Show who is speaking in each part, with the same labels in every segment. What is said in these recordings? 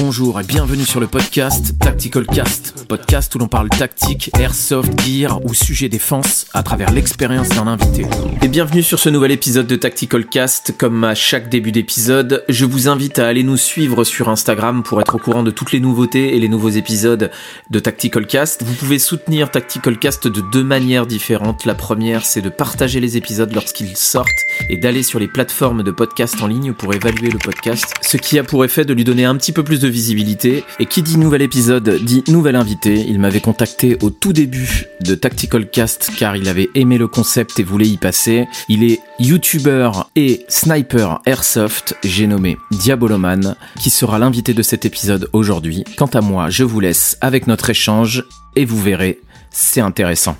Speaker 1: Bonjour et bienvenue sur le podcast Tactical Cast, podcast où l'on parle tactique, airsoft, gear ou sujet défense à travers l'expérience d'un invité. Et bienvenue sur ce nouvel épisode de Tactical Cast. Comme à chaque début d'épisode, je vous invite à aller nous suivre sur Instagram pour être au courant de toutes les nouveautés et les nouveaux épisodes de Tactical Cast. Vous pouvez soutenir Tactical Cast de deux manières différentes. La première, c'est de partager les épisodes lorsqu'ils sortent et d'aller sur les plateformes de podcast en ligne pour évaluer le podcast, ce qui a pour effet de lui donner un petit peu plus de visibilité. Et qui dit nouvel épisode dit nouvel invité. Il m'avait contacté au tout début de Tactical Cast car il avait aimé le concept et voulait y passer. Il est youtubeur et sniper airsoft, j'ai nommé Diaboloman, qui sera l'invité de cet épisode aujourd'hui. Quant à moi, je vous laisse avec notre échange et vous verrez, c'est intéressant.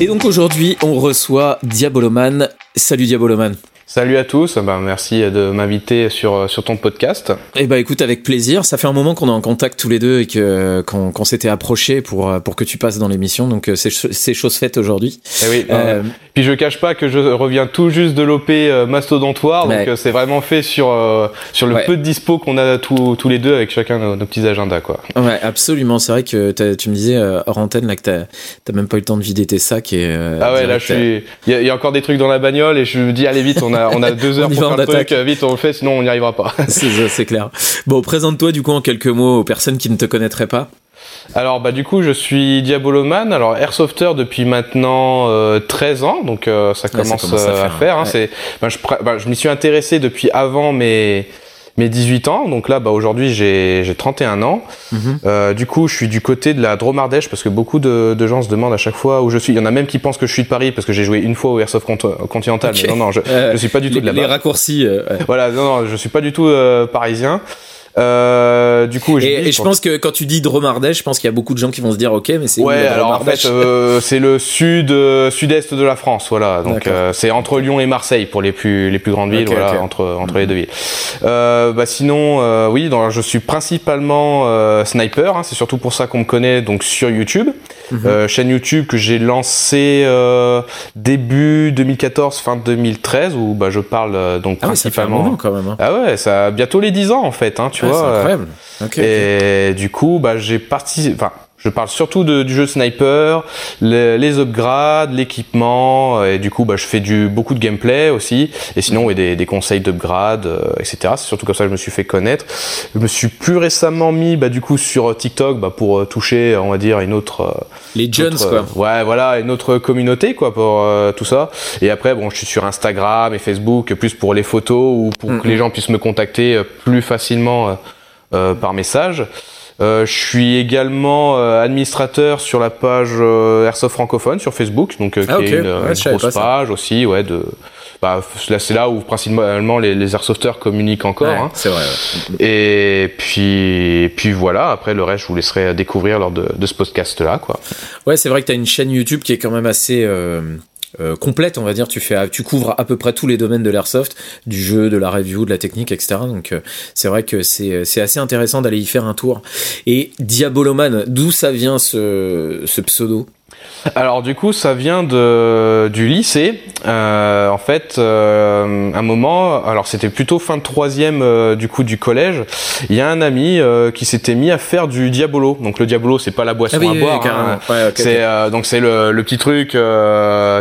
Speaker 1: Et donc aujourd'hui, on reçoit Diaboloman. Salut Diaboloman.
Speaker 2: Salut à tous, ben, merci de m'inviter sur, sur ton podcast.
Speaker 1: Eh ben écoute, avec plaisir. Ça fait un moment qu'on est en contact tous les deux et que qu'on s'était approché pour pour que tu passes dans l'émission. Donc c'est c'est chose faite aujourd'hui.
Speaker 2: Eh oui. Euh, puis je cache pas que je reviens tout juste de l'OP euh, mastodontoire, donc ouais. c'est vraiment fait sur euh, sur le ouais. peu de dispo qu'on a tous tous les deux avec chacun nos, nos petits agendas quoi.
Speaker 1: Ouais, absolument. C'est vrai que tu me disais hors antenne là que t'as même pas eu le temps de vider tes sacs et.
Speaker 2: ah ouais, là je suis. Il y a encore des trucs dans la bagnole et je me dis allez vite, on a on a deux heures pour faire le truc, vite on le fait, sinon on n'y arrivera pas.
Speaker 1: c'est clair. Bon, présente-toi du coup en quelques mots aux personnes qui ne te connaîtraient pas.
Speaker 2: Alors bah du coup je suis Diaboloman, alors airsofter depuis maintenant euh, 13 ans, donc euh, ça, commence ouais, ça, commence à, faire, à faire. Hein, ouais. Bah, je, bah, je m'y suis intéressé depuis avant mes mes 18 ans. Donc là, bah, aujourd'hui, j'ai, j'ai 31 ans. -hmm. euh, du coup, je suis du côté de la Dromardèche parce que beaucoup de, de, gens se demandent à chaque fois où je suis. Il y en a même qui pensent que je suis de Paris parce que j'ai joué une fois au Airsoft Continental. Okay. Mais non, non, je, euh, je suis pas du tout
Speaker 1: les,
Speaker 2: de là-bas.
Speaker 1: Les raccourcis. Euh, ouais.
Speaker 2: Voilà, non, non, je suis pas du tout euh, parisien. Euh, du coup,
Speaker 1: et, et je pense que quand tu dis Dromardèche, je pense qu'il y a beaucoup de gens qui vont se dire ok, mais c'est
Speaker 2: ouais. alors en fait, euh, c'est le sud euh, sud-est de la France, voilà. Donc euh, c'est entre Lyon et Marseille pour les plus les plus grandes villes, okay, voilà, okay. entre entre mmh. les deux villes. Euh, bah sinon, euh, oui, donc, je suis principalement sniper. Hein, c'est surtout pour ça qu'on me connaît donc sur YouTube. Mmh. chaîne YouTube que j'ai lancée début 2014, fin 2013, où bah je parle donc
Speaker 1: ah
Speaker 2: principalement.
Speaker 1: Ouais, ça fait un moment, quand même. Hein.
Speaker 2: Ah ouais, ça a bientôt les 10 ans en fait, hein, tu
Speaker 1: ah,
Speaker 2: vois.
Speaker 1: C'est incroyable. Okay,
Speaker 2: et okay. du coup, bah, j'ai participé. Enfin, je parle surtout de, du jeu de sniper, les, les upgrades, l'équipement, et du coup, bah, je fais du beaucoup de gameplay aussi. Et sinon, ouais, des, des conseils d'upgrade, euh, etc. C'est surtout comme ça que je me suis fait connaître. Je me suis plus récemment mis, bah, du coup, sur TikTok, bah, pour euh, toucher, on va dire, une autre. Euh,
Speaker 1: les jeunes, quoi.
Speaker 2: ouais, voilà, une autre communauté, quoi, pour euh, tout ça. Et après, bon, je suis sur Instagram et Facebook, plus pour les photos ou pour mm -hmm. que les gens puissent me contacter plus facilement euh, par message. Euh, je suis également euh, administrateur sur la page euh, Airsoft francophone sur Facebook, donc euh, qui ah, okay. est une, ouais, une grosse page aussi, ouais, de. Bah, là, c'est là où principalement les, les airsofters communiquent encore.
Speaker 1: Ouais,
Speaker 2: hein.
Speaker 1: C'est vrai. Ouais.
Speaker 2: Et puis, et puis voilà. Après, le reste, je vous laisserai découvrir lors de, de ce podcast-là, quoi.
Speaker 1: Ouais, c'est vrai que tu as une chaîne YouTube qui est quand même assez. Euh euh, complète, on va dire. Tu fais, tu couvres à peu près tous les domaines de l'airsoft, du jeu, de la review, de la technique, etc. Donc euh, c'est vrai que c'est c'est assez intéressant d'aller y faire un tour. Et Diaboloman, d'où ça vient ce, ce pseudo?
Speaker 2: Alors du coup, ça vient de du lycée. Euh, en fait, euh, un moment, alors c'était plutôt fin de troisième euh, du coup du collège. Il y a un ami euh, qui s'était mis à faire du diabolo. Donc le diabolo, c'est pas la boisson
Speaker 1: ah oui,
Speaker 2: à
Speaker 1: oui,
Speaker 2: boire.
Speaker 1: Oui,
Speaker 2: hein.
Speaker 1: ouais, okay,
Speaker 2: c'est
Speaker 1: okay.
Speaker 2: donc c'est le, le, petit truc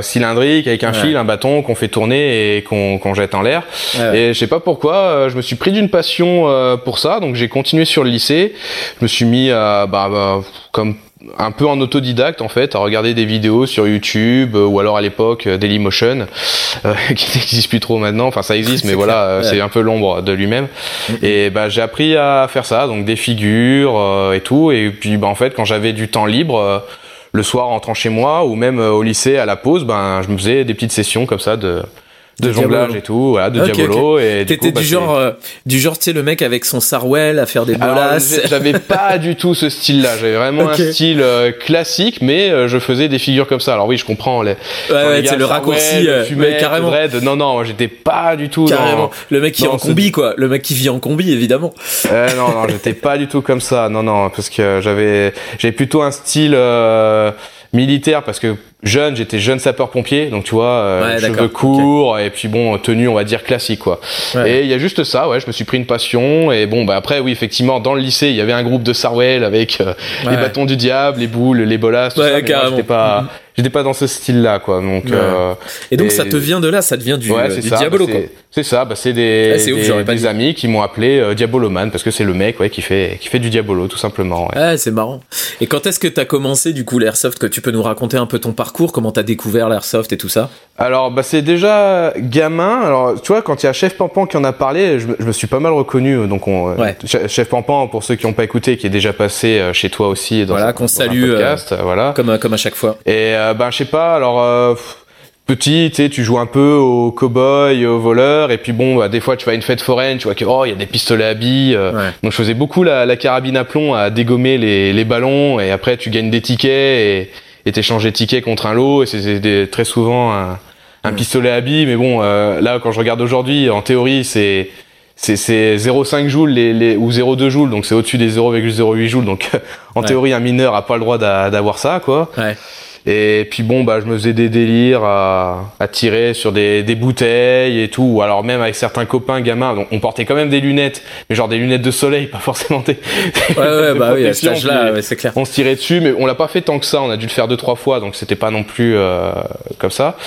Speaker 2: cylindrique avec un ouais. fil, un bâton qu'on fait tourner et qu'on qu jette en l'air. Et je sais pas pourquoi, je me suis pris d'une passion pour ça. Donc j'ai continué sur le lycée. Je me suis mis à bah, bah comme un peu en autodidacte en fait, à regarder des vidéos sur YouTube euh, ou alors à l'époque euh, Dailymotion, euh, qui n'existe plus trop maintenant. Enfin, ça existe, mais voilà, c'est un peu l'ombre de lui-même. Mm -hmm. Et bah j'ai appris à faire ça, donc des figures euh, et tout. Et puis bah en fait, quand j'avais du temps libre. Euh, le soir en rentrant chez moi ou même au lycée à la pause, ben je me faisais des petites sessions comme ça de de, de jonglage et tout, voilà, de okay, diabolo
Speaker 1: okay. et t'étais du, bah, du genre euh, du genre tu sais le mec avec son sarwell à faire des bolasses.
Speaker 2: J'avais pas du tout ce style-là, j'avais vraiment okay. un style euh, classique mais euh, je faisais des figures comme ça. Alors oui, je comprends les
Speaker 1: Ouais, ouais c'est le raccourci
Speaker 2: le fumette, carrément. Non non, j'étais pas du tout
Speaker 1: carrément.
Speaker 2: Dans,
Speaker 1: le mec qui est en combi quoi, le mec qui vit en combi évidemment.
Speaker 2: Euh, non non, j'étais pas du tout comme ça. Non non, parce que j'avais j'ai plutôt un style militaire parce que jeune, j'étais jeune sapeur-pompier, donc tu vois, euh, cheveux courts et puis bon, tenue, on va dire classique quoi. Et il y a juste ça, ouais, je me suis pris une passion et bon, bah après oui, effectivement, dans le lycée, il y avait un groupe de Sarwell avec euh, les bâtons du diable, les boules, les bolas, tout ça. Mais pas, mm-hmm j'étais pas dans ce style-là, quoi. Donc, euh,
Speaker 1: et donc ça te vient de là, ça te vient du, ouais, du Diabolo,
Speaker 2: bah,
Speaker 1: quoi.
Speaker 2: C'est ça, bah, c'est des, des, des amis qui m'ont appelé euh, Diaboloman parce que c'est le mec, ouais, qui fait, qui fait du Diabolo, tout simplement.
Speaker 1: Ouais, c'est marrant. Et quand est-ce que t'as commencé, du coup, l'airsoft, que tu peux nous raconter un peu ton parcours, comment t'as découvert l'airsoft et tout ça?
Speaker 2: Alors, bah, c'est déjà gamin. Alors, tu vois, quand il y a Chef Pampan qui en a parlé, je, je me suis pas mal reconnu. Donc, on, ouais. Chef Pampan, pour ceux qui n'ont pas écouté, qui est déjà passé euh, chez toi aussi
Speaker 1: dans, voilà, qu'on salue, podcast, voilà. Comme, comme à chaque fois.
Speaker 2: Et, ben, je sais pas, alors, euh, petit, tu sais, tu joues un peu au cowboy, au voleur, et puis bon, bah, des fois tu vas à une fête foraine, tu vois que oh il y a des pistolets à billes. Euh. Donc je faisais beaucoup la, carabine à plomb à dégommer les, ballons, et après tu gagnes des tickets et et t'échanges des tickets contre un lot, et c'est très souvent un, pistolet à billes. Mais bon, euh, là quand je regarde aujourd'hui, en théorie c'est c'est 0,5 joules les, les, ou 0,2 joules, donc c'est au-dessus des 0,08 joules. Donc en théorie un mineur a pas le droit d'avoir ça, quoi. Ouais. Et puis bon, bah, je me faisais des délires à, à tirer sur des, des, bouteilles et tout. Ou alors même avec certains copains gamins, donc on portait quand même des lunettes, mais genre des lunettes de soleil, pas forcément des.
Speaker 1: Ouais, ouais, bah oui, à cet âge-là, ouais, c'est clair.
Speaker 2: On se tirait dessus, mais on l'a pas fait tant que ça. On a dû le faire deux trois fois, donc c'était pas non plus euh, comme ça.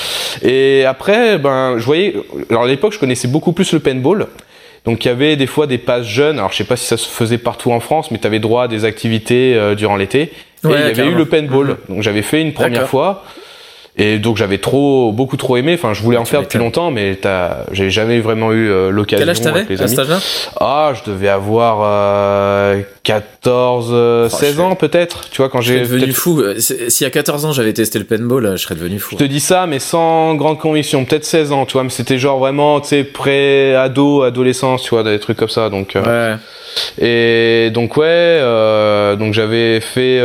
Speaker 2: Et après, ben, je voyais. Alors à l'époque, je connaissais beaucoup plus le paintball. Donc il y avait des fois des passes jeunes. Alors je sais pas si ça se faisait partout en France, mais tu avais droit à des activités euh, durant l'été. Et il y avait eu le paintball. Mhm. Donc j'avais fait une première fois. Et donc j'avais trop, beaucoup trop aimé. Enfin, je voulais en faire depuis longtemps, mais j'ai jamais vraiment eu euh, l'occasion.
Speaker 1: Quel âge t'avais à cet âge-là?
Speaker 2: Ah, je devais avoir euh, 14, 16 ans peut-être. Tu vois quand j'ai.
Speaker 1: devenu fou. Euh, si à 14 ans j'avais testé le paintball, euh, je serais devenu fou.
Speaker 2: Je te dis ça, mais sans grande conviction. Peut-être 16 ans, tu vois. Mais c'était genre vraiment, tu sais, pré-ado, adolescence, tu vois, des trucs comme ça. Donc. ouais. Et donc ouais, donc j'avais fait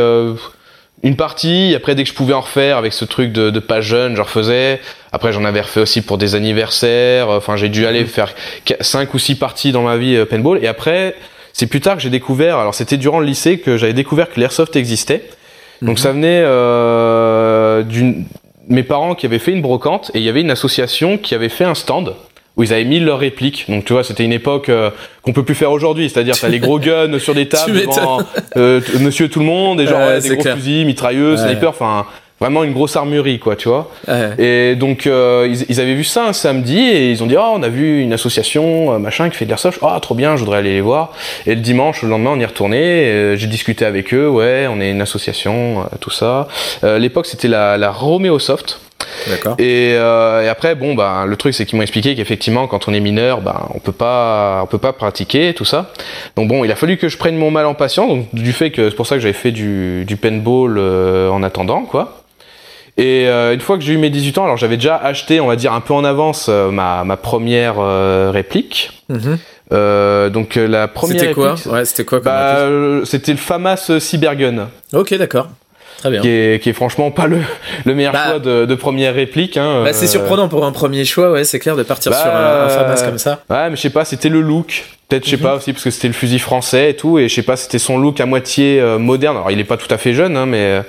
Speaker 2: une partie. Après, dès que je pouvais en refaire avec ce truc de, de pas jeune, je refaisais. Après, j'en avais refait aussi pour des anniversaires. Enfin, j'ai dû aller mhm. faire cinq ou six parties dans ma vie euh, paintball. Et après, c'est plus tard que j'ai découvert. Alors, c'était durant le lycée que j'avais découvert que l'airsoft existait. Donc, mhm. ça venait euh, d'une mes parents qui avaient fait une brocante et il y avait une association qui avait fait un stand où ils avaient mis leurs répliques. Donc tu vois, c'était une époque euh, qu'on peut plus faire aujourd'hui, c'est-à-dire t'as les gros guns sur des tables devant euh, Monsieur tout le monde, et genre des gros fusils, mitrailleuses, sniper, enfin vraiment une grosse armurerie quoi, tu vois. Et donc euh, ils, ils, avaient vu ça un samedi et ils ont dit oh on a vu une association euh, machin qui fait de l'airsoft, ah oh, trop bien, je voudrais aller les voir. Et le dimanche, le lendemain, on y est retourné, j'ai discuté avec eux, ouais, on est une association, tout ça. L'époque c'était la, la Romeo Soft.
Speaker 1: D'accord.
Speaker 2: Et, euh, et, après, bon, bah, le truc, c'est qu'ils m'ont expliqué qu'effectivement, quand on est mineur, bah, on peut pas, on peut pas pratiquer tout ça. Donc bon, il a fallu que je prenne mon mal en patience. Donc du fait que c'est pour ça que j'avais fait du, du paintball euh, en attendant, quoi. Et euh, une fois que j'ai eu mes 18 ans, alors j'avais déjà acheté, on va dire un peu en avance, euh, ma, ma première euh, réplique. Mm-hmm. donc la première.
Speaker 1: C'était quoi? Ouais, c'était quoi
Speaker 2: bah, C'était le FAMAS Cybergun.
Speaker 1: Ok, d'accord. Très bien.
Speaker 2: Qui est, qui est franchement pas le, le meilleur bah, choix de, de, première réplique. Hein,
Speaker 1: bah, c'est surprenant pour un premier choix, ouais, c'est clair de partir bah, sur un, un FAMAS comme ça.
Speaker 2: Ouais, mais je sais pas, c'était le look. Peut-être, je sais mhm. pas aussi, parce que c'était le fusil français et tout, et je sais pas, c'était son look à moitié moderne. Alors, il est pas tout à fait jeune, hein, mais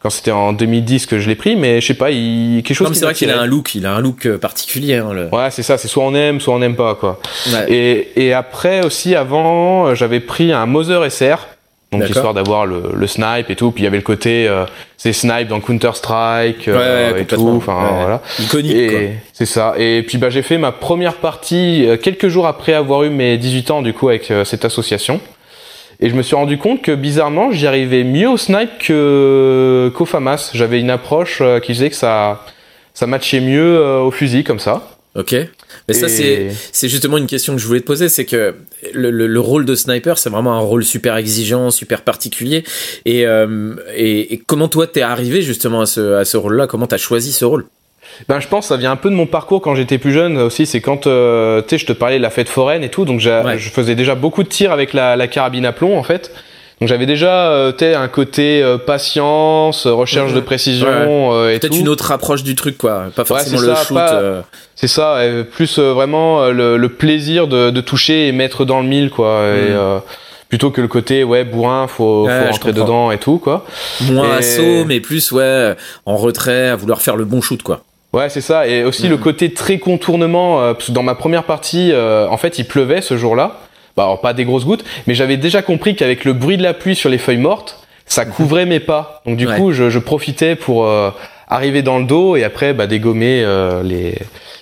Speaker 2: quand c'était en 2010 que je l'ai pris, mais je sais pas, il quelque chose.
Speaker 1: c'est vrai qu'il a un look, il a un look euh, particulier. Hein, le...
Speaker 2: Ouais, c'est ça, c'est soit on aime, soit on n'aime pas, quoi. Et, et après aussi, avant, euh, j'avais pris un Moser SR. Donc histoire d'avoir le, le, snipe et tout, puis il y avait le côté euh, c'est snipe dans Counter Strike euh, et tout, enfin voilà.
Speaker 1: Iconique.
Speaker 2: C'est ça. Et puis bah j'ai fait ma première partie quelques jours après avoir eu mes 18 ans du coup avec cette association. Et je me suis rendu compte que bizarrement, j'y arrivais mieux au snipe que qu'au FAMAS. J'avais une approche euh, qui faisait que ça ça matchait mieux euh, au fusil comme ça.
Speaker 1: Ok. Mais ça, c'est, c'est justement une question que je voulais te poser, c'est que le, le, rôle de sniper, c'est vraiment un rôle super exigeant, super particulier. Et, euh, et, et, comment toi, t'es arrivé justement à ce, à ce rôle-là? Comment t'as choisi ce rôle?
Speaker 2: Ben, je pense ça vient un peu de mon parcours quand j'étais plus jeune aussi. C'est quand, euh, tu sais, je te parlais de la fête foraine et tout. Donc, je faisais déjà beaucoup de tirs avec la, la carabine à plomb, en fait. Donc j'avais déjà euh, un côté euh, patience, recherche de précision euh, et
Speaker 1: Peut-être une autre approche du truc quoi, pas forcément le shoot.
Speaker 2: C'est ça, plus vraiment le, le, plaisir de, de, toucher et mettre dans le mille quoi. Et, plutôt que le côté ouais bourrin, faut, faut rentrer dedans et tout quoi.
Speaker 1: Moins assaut, mais plus ouais en retrait, à vouloir faire le bon shoot quoi.
Speaker 2: Ouais, c'est ça. Et aussi le mm. côté très contournement. Euh, dans ma première partie, euh, en fait, il pleuvait ce jour-là. Bah, alors pas des grosses gouttes, mais j'avais déjà compris qu'avec le bruit de la pluie sur les feuilles mortes, ça mhm. couvrait mes pas. Donc du coup, je, je, profitais pour euh, arriver dans le dos et après bah, dégommer les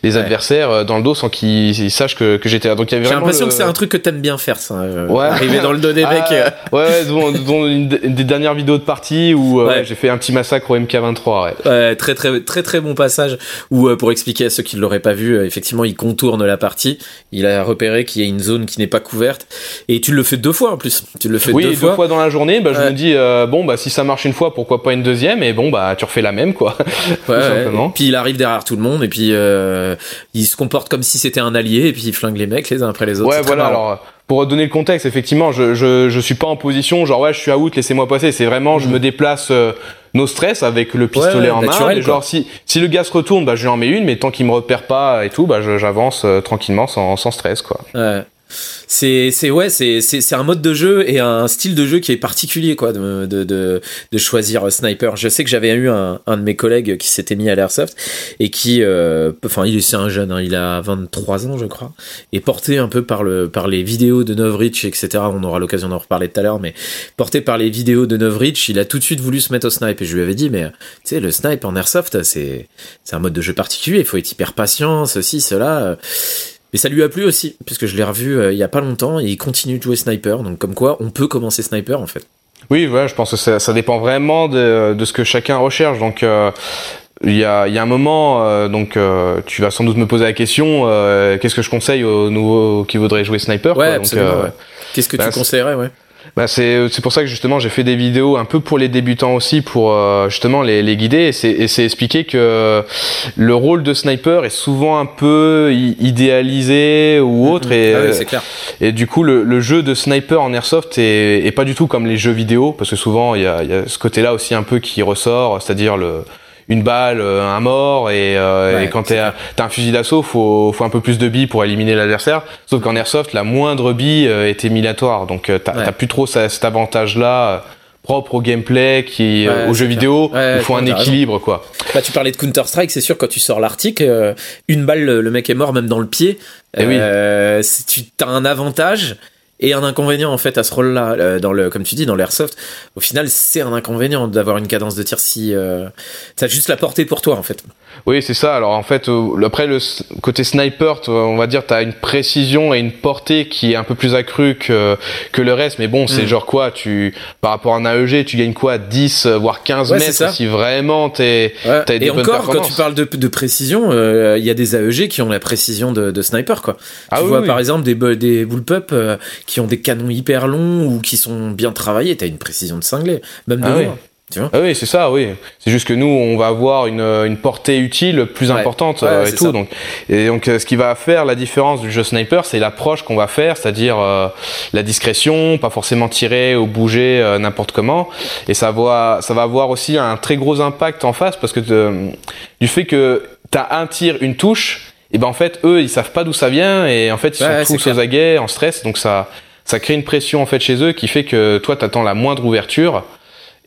Speaker 2: les adversaires euh, dans le dos sans qu'ils sachent que, que j'étais là. Donc
Speaker 1: J'ai l'impression que c'est un truc que t'aimes bien faire, ça. Euh, ouais. Arriver dans le dos des ah, mecs. Euh.
Speaker 2: Ouais, ouais, dont, une, des dernières vidéos de partie où j'ai fait un petit massacre au MK23. Ouais.
Speaker 1: ouais. très très très très bon passage où pour expliquer à ceux qui ne l'auraient pas vu, effectivement, il contourne la partie. Il a repéré qu'il y a une zone qui n'est pas couverte et tu le fais deux fois en plus. Tu le fais
Speaker 2: oui,
Speaker 1: deux,
Speaker 2: deux fois. dans la journée. Bah, je me dis bon bah si ça marche une fois, pourquoi pas une deuxième? Et bon bah tu refais la même quoi.
Speaker 1: Ouais, simplement. Puis il arrive derrière tout le monde et puis il se comporte comme si c'était un allié et puis il flingue les mecs les uns après les autres.
Speaker 2: Ouais, voilà. Alors, pour donner le contexte, effectivement, je, je, je suis pas en position genre ouais, je suis out, laissez-moi passer. C'est vraiment, je mm. me déplace euh, no stress avec le pistolet en main. genre si si le gars se retourne, bah je lui en mets une, mais tant qu'il me repère pas et tout, bah j'avance euh, tranquillement sans, sans stress quoi.
Speaker 1: Ouais c'est c'est ouais c'est c'est un mode de jeu et un style de jeu qui est particulier quoi de de de, choisir euh, sniper. Je sais que j'avais eu un, un de mes collègues qui s'était mis à l'airsoft et qui euh, enfin il est un jeune hein, il a 23 ans je crois et porté un peu par le par les vidéos de Novrich etc on aura l'occasion d'en reparler tout à l'heure mais porté par les vidéos de Novrich il a tout de suite voulu se mettre au snipe. Et je lui avais dit mais tu sais le snipe en airsoft c'est c'est un mode de jeu particulier. Il faut être hyper patient ceci cela mais ça lui a plu aussi, puisque je l'ai revu euh, il y a pas longtemps et il continue de jouer sniper. Donc comme quoi, on peut commencer sniper en fait.
Speaker 2: Oui, ouais, je pense que ça, ça dépend vraiment de, de, ce que chacun recherche. Donc euh, il y, a, il y a un moment, euh, donc tu vas sans doute me poser la question, qu'est-ce que je conseille aux nouveaux qui voudraient jouer sniper
Speaker 1: Ouais, absolument. ouais. Qu'est-ce que tu bah, conseillerais, ouais?
Speaker 2: Bah c'est c'est pour ça que justement j'ai fait des vidéos un peu pour les débutants aussi pour euh, justement les, les guider. Et c'est et c'est expliquer que le rôle de sniper est souvent un peu idéalisé ou autre. Et
Speaker 1: ah clair.
Speaker 2: et du coup le, le, jeu de sniper en airsoft est, est pas du tout comme les jeux vidéo parce que souvent il y a, il y a ce côté là aussi un peu qui ressort c'est-à-dire le une balle, euh, un mort, et, euh, et quand t'as un fusil d'assaut, faut, faut un peu plus de billes pour éliminer l'adversaire. Sauf qu'en airsoft, la moindre bille euh, est éliminatoire, donc t'as plus trop cet avantage-là propre au gameplay, qui au jeu vidéo, il faut un équilibre quoi.
Speaker 1: Là, tu parlais de Counter Strike, c'est sûr quand tu sors l'article, une balle, le mec est mort même dans le pied. Et eh oui. tu as un avantage et un inconvénient en fait à ce rôle-là euh, dans le comme tu dis dans l'airsoft au final c'est un inconvénient d'avoir une cadence de tir si euh, ça juste la portée pour toi en fait
Speaker 2: oui c'est ça. Alors en fait euh, après le côté sniper on va dire tu as une précision et une portée qui est un peu plus accrue que que le reste. Mais bon c'est mm. genre quoi tu par rapport à un AEG tu gagnes quoi 10 voire 15 mètres si vraiment t'es
Speaker 1: ouais. des et encore quand tu parles de, de précision il y a des AEG qui ont la précision de, de sniper quoi. Ah tu vois par exemple des des bullpup qui ont des canons hyper longs ou qui sont bien travaillés, t'as une précision de cinglé, même de ah
Speaker 2: oui. Tu vois ah oui, c'est ça, oui. C'est juste que nous, on va avoir une, une portée utile plus importante euh, et tout. Donc, et donc, euh, ce qui va faire la différence du jeu sniper, c'est l'approche qu'on va faire, c'est-à-dire euh, la discrétion, pas forcément tirer ou bouger n'importe comment. Et ça va, ça va avoir aussi un très gros impact en face parce que du fait que t'as un tir, une touche, et ben en fait, eux, ils savent pas d'où ça vient et en fait, ils sont tous aux aguets, en stress. Donc ça, ça crée une pression en fait chez eux qui fait que toi t'attends la moindre ouverture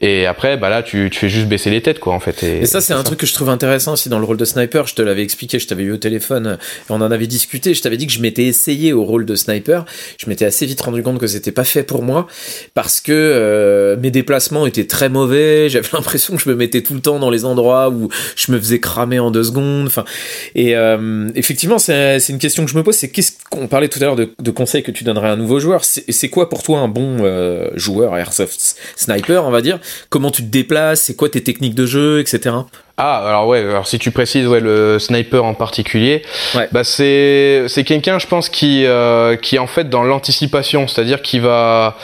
Speaker 2: et après, bah là, tu, tu fais juste baisser les têtes, quoi, en fait.
Speaker 1: Et, ça, c'est un truc que je trouve intéressant aussi dans le rôle de sniper. Je te l'avais expliqué, je t'avais eu au téléphone, et on en avait discuté. Je t'avais dit que je m'étais essayé au rôle de sniper. Je m'étais assez vite rendu compte que c'était pas fait pour moi parce que euh, mes déplacements étaient très mauvais. J'avais l'impression que je me mettais tout le temps dans les endroits où je me faisais cramer en deux secondes. Enfin, et euh, effectivement, c'est une question que je me pose. C'est qu'est-ce qu'on parlait tout à l'heure de, de, conseils que tu donnerais à un nouveau joueur. C'est quoi pour toi un bon euh, joueur airsoft sniper, on va dire? Comment tu te déplaces, c'est quoi tes techniques de jeu, etc.
Speaker 2: Ah alors ouais, alors si tu précises ouais le sniper en particulier, bah c'est c'est quelqu'un je pense qui euh, qui est en fait dans l'anticipation, c'est-à-dire qui va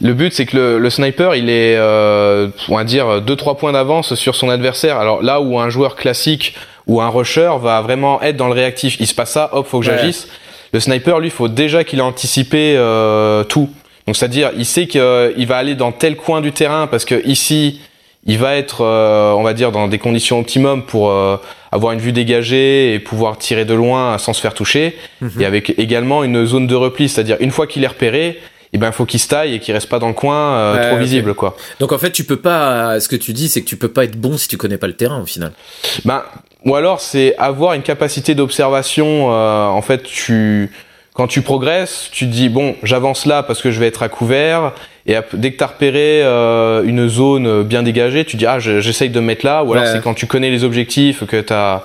Speaker 2: le but c'est que le, le, sniper il est euh, on va dire deux trois points d'avance sur son adversaire. Alors là où un joueur classique ou un rusher va vraiment être dans le réactif, il se passe ça, hop faut que j'agisse. Le sniper lui faut déjà qu'il ait anticipé euh, tout. Donc c'est-à-dire, il sait qu'il euh, va aller dans tel coin du terrain parce que ici, il va être, euh, on va dire, dans des conditions optimum pour euh, avoir une vue dégagée et pouvoir tirer de loin sans se faire toucher. Mhm. Et avec également une zone de repli, c'est-à-dire une fois qu'il est repéré, et ben faut qu'il se taille et qu'il reste pas dans le coin euh, trop visible quoi.
Speaker 1: Donc en fait tu peux pas, ce que tu dis c'est que tu peux pas être bon si tu connais pas le terrain au final.
Speaker 2: Ben ou alors c'est avoir une capacité d'observation. Euh, en fait tu quand tu progresses, tu te dis bon, j'avance là parce que je vais être à couvert. Et dès que tu as repéré euh, une zone bien dégagée, tu dis ah j'essaye de me mettre là. Ou alors c'est quand tu connais les objectifs que tu as,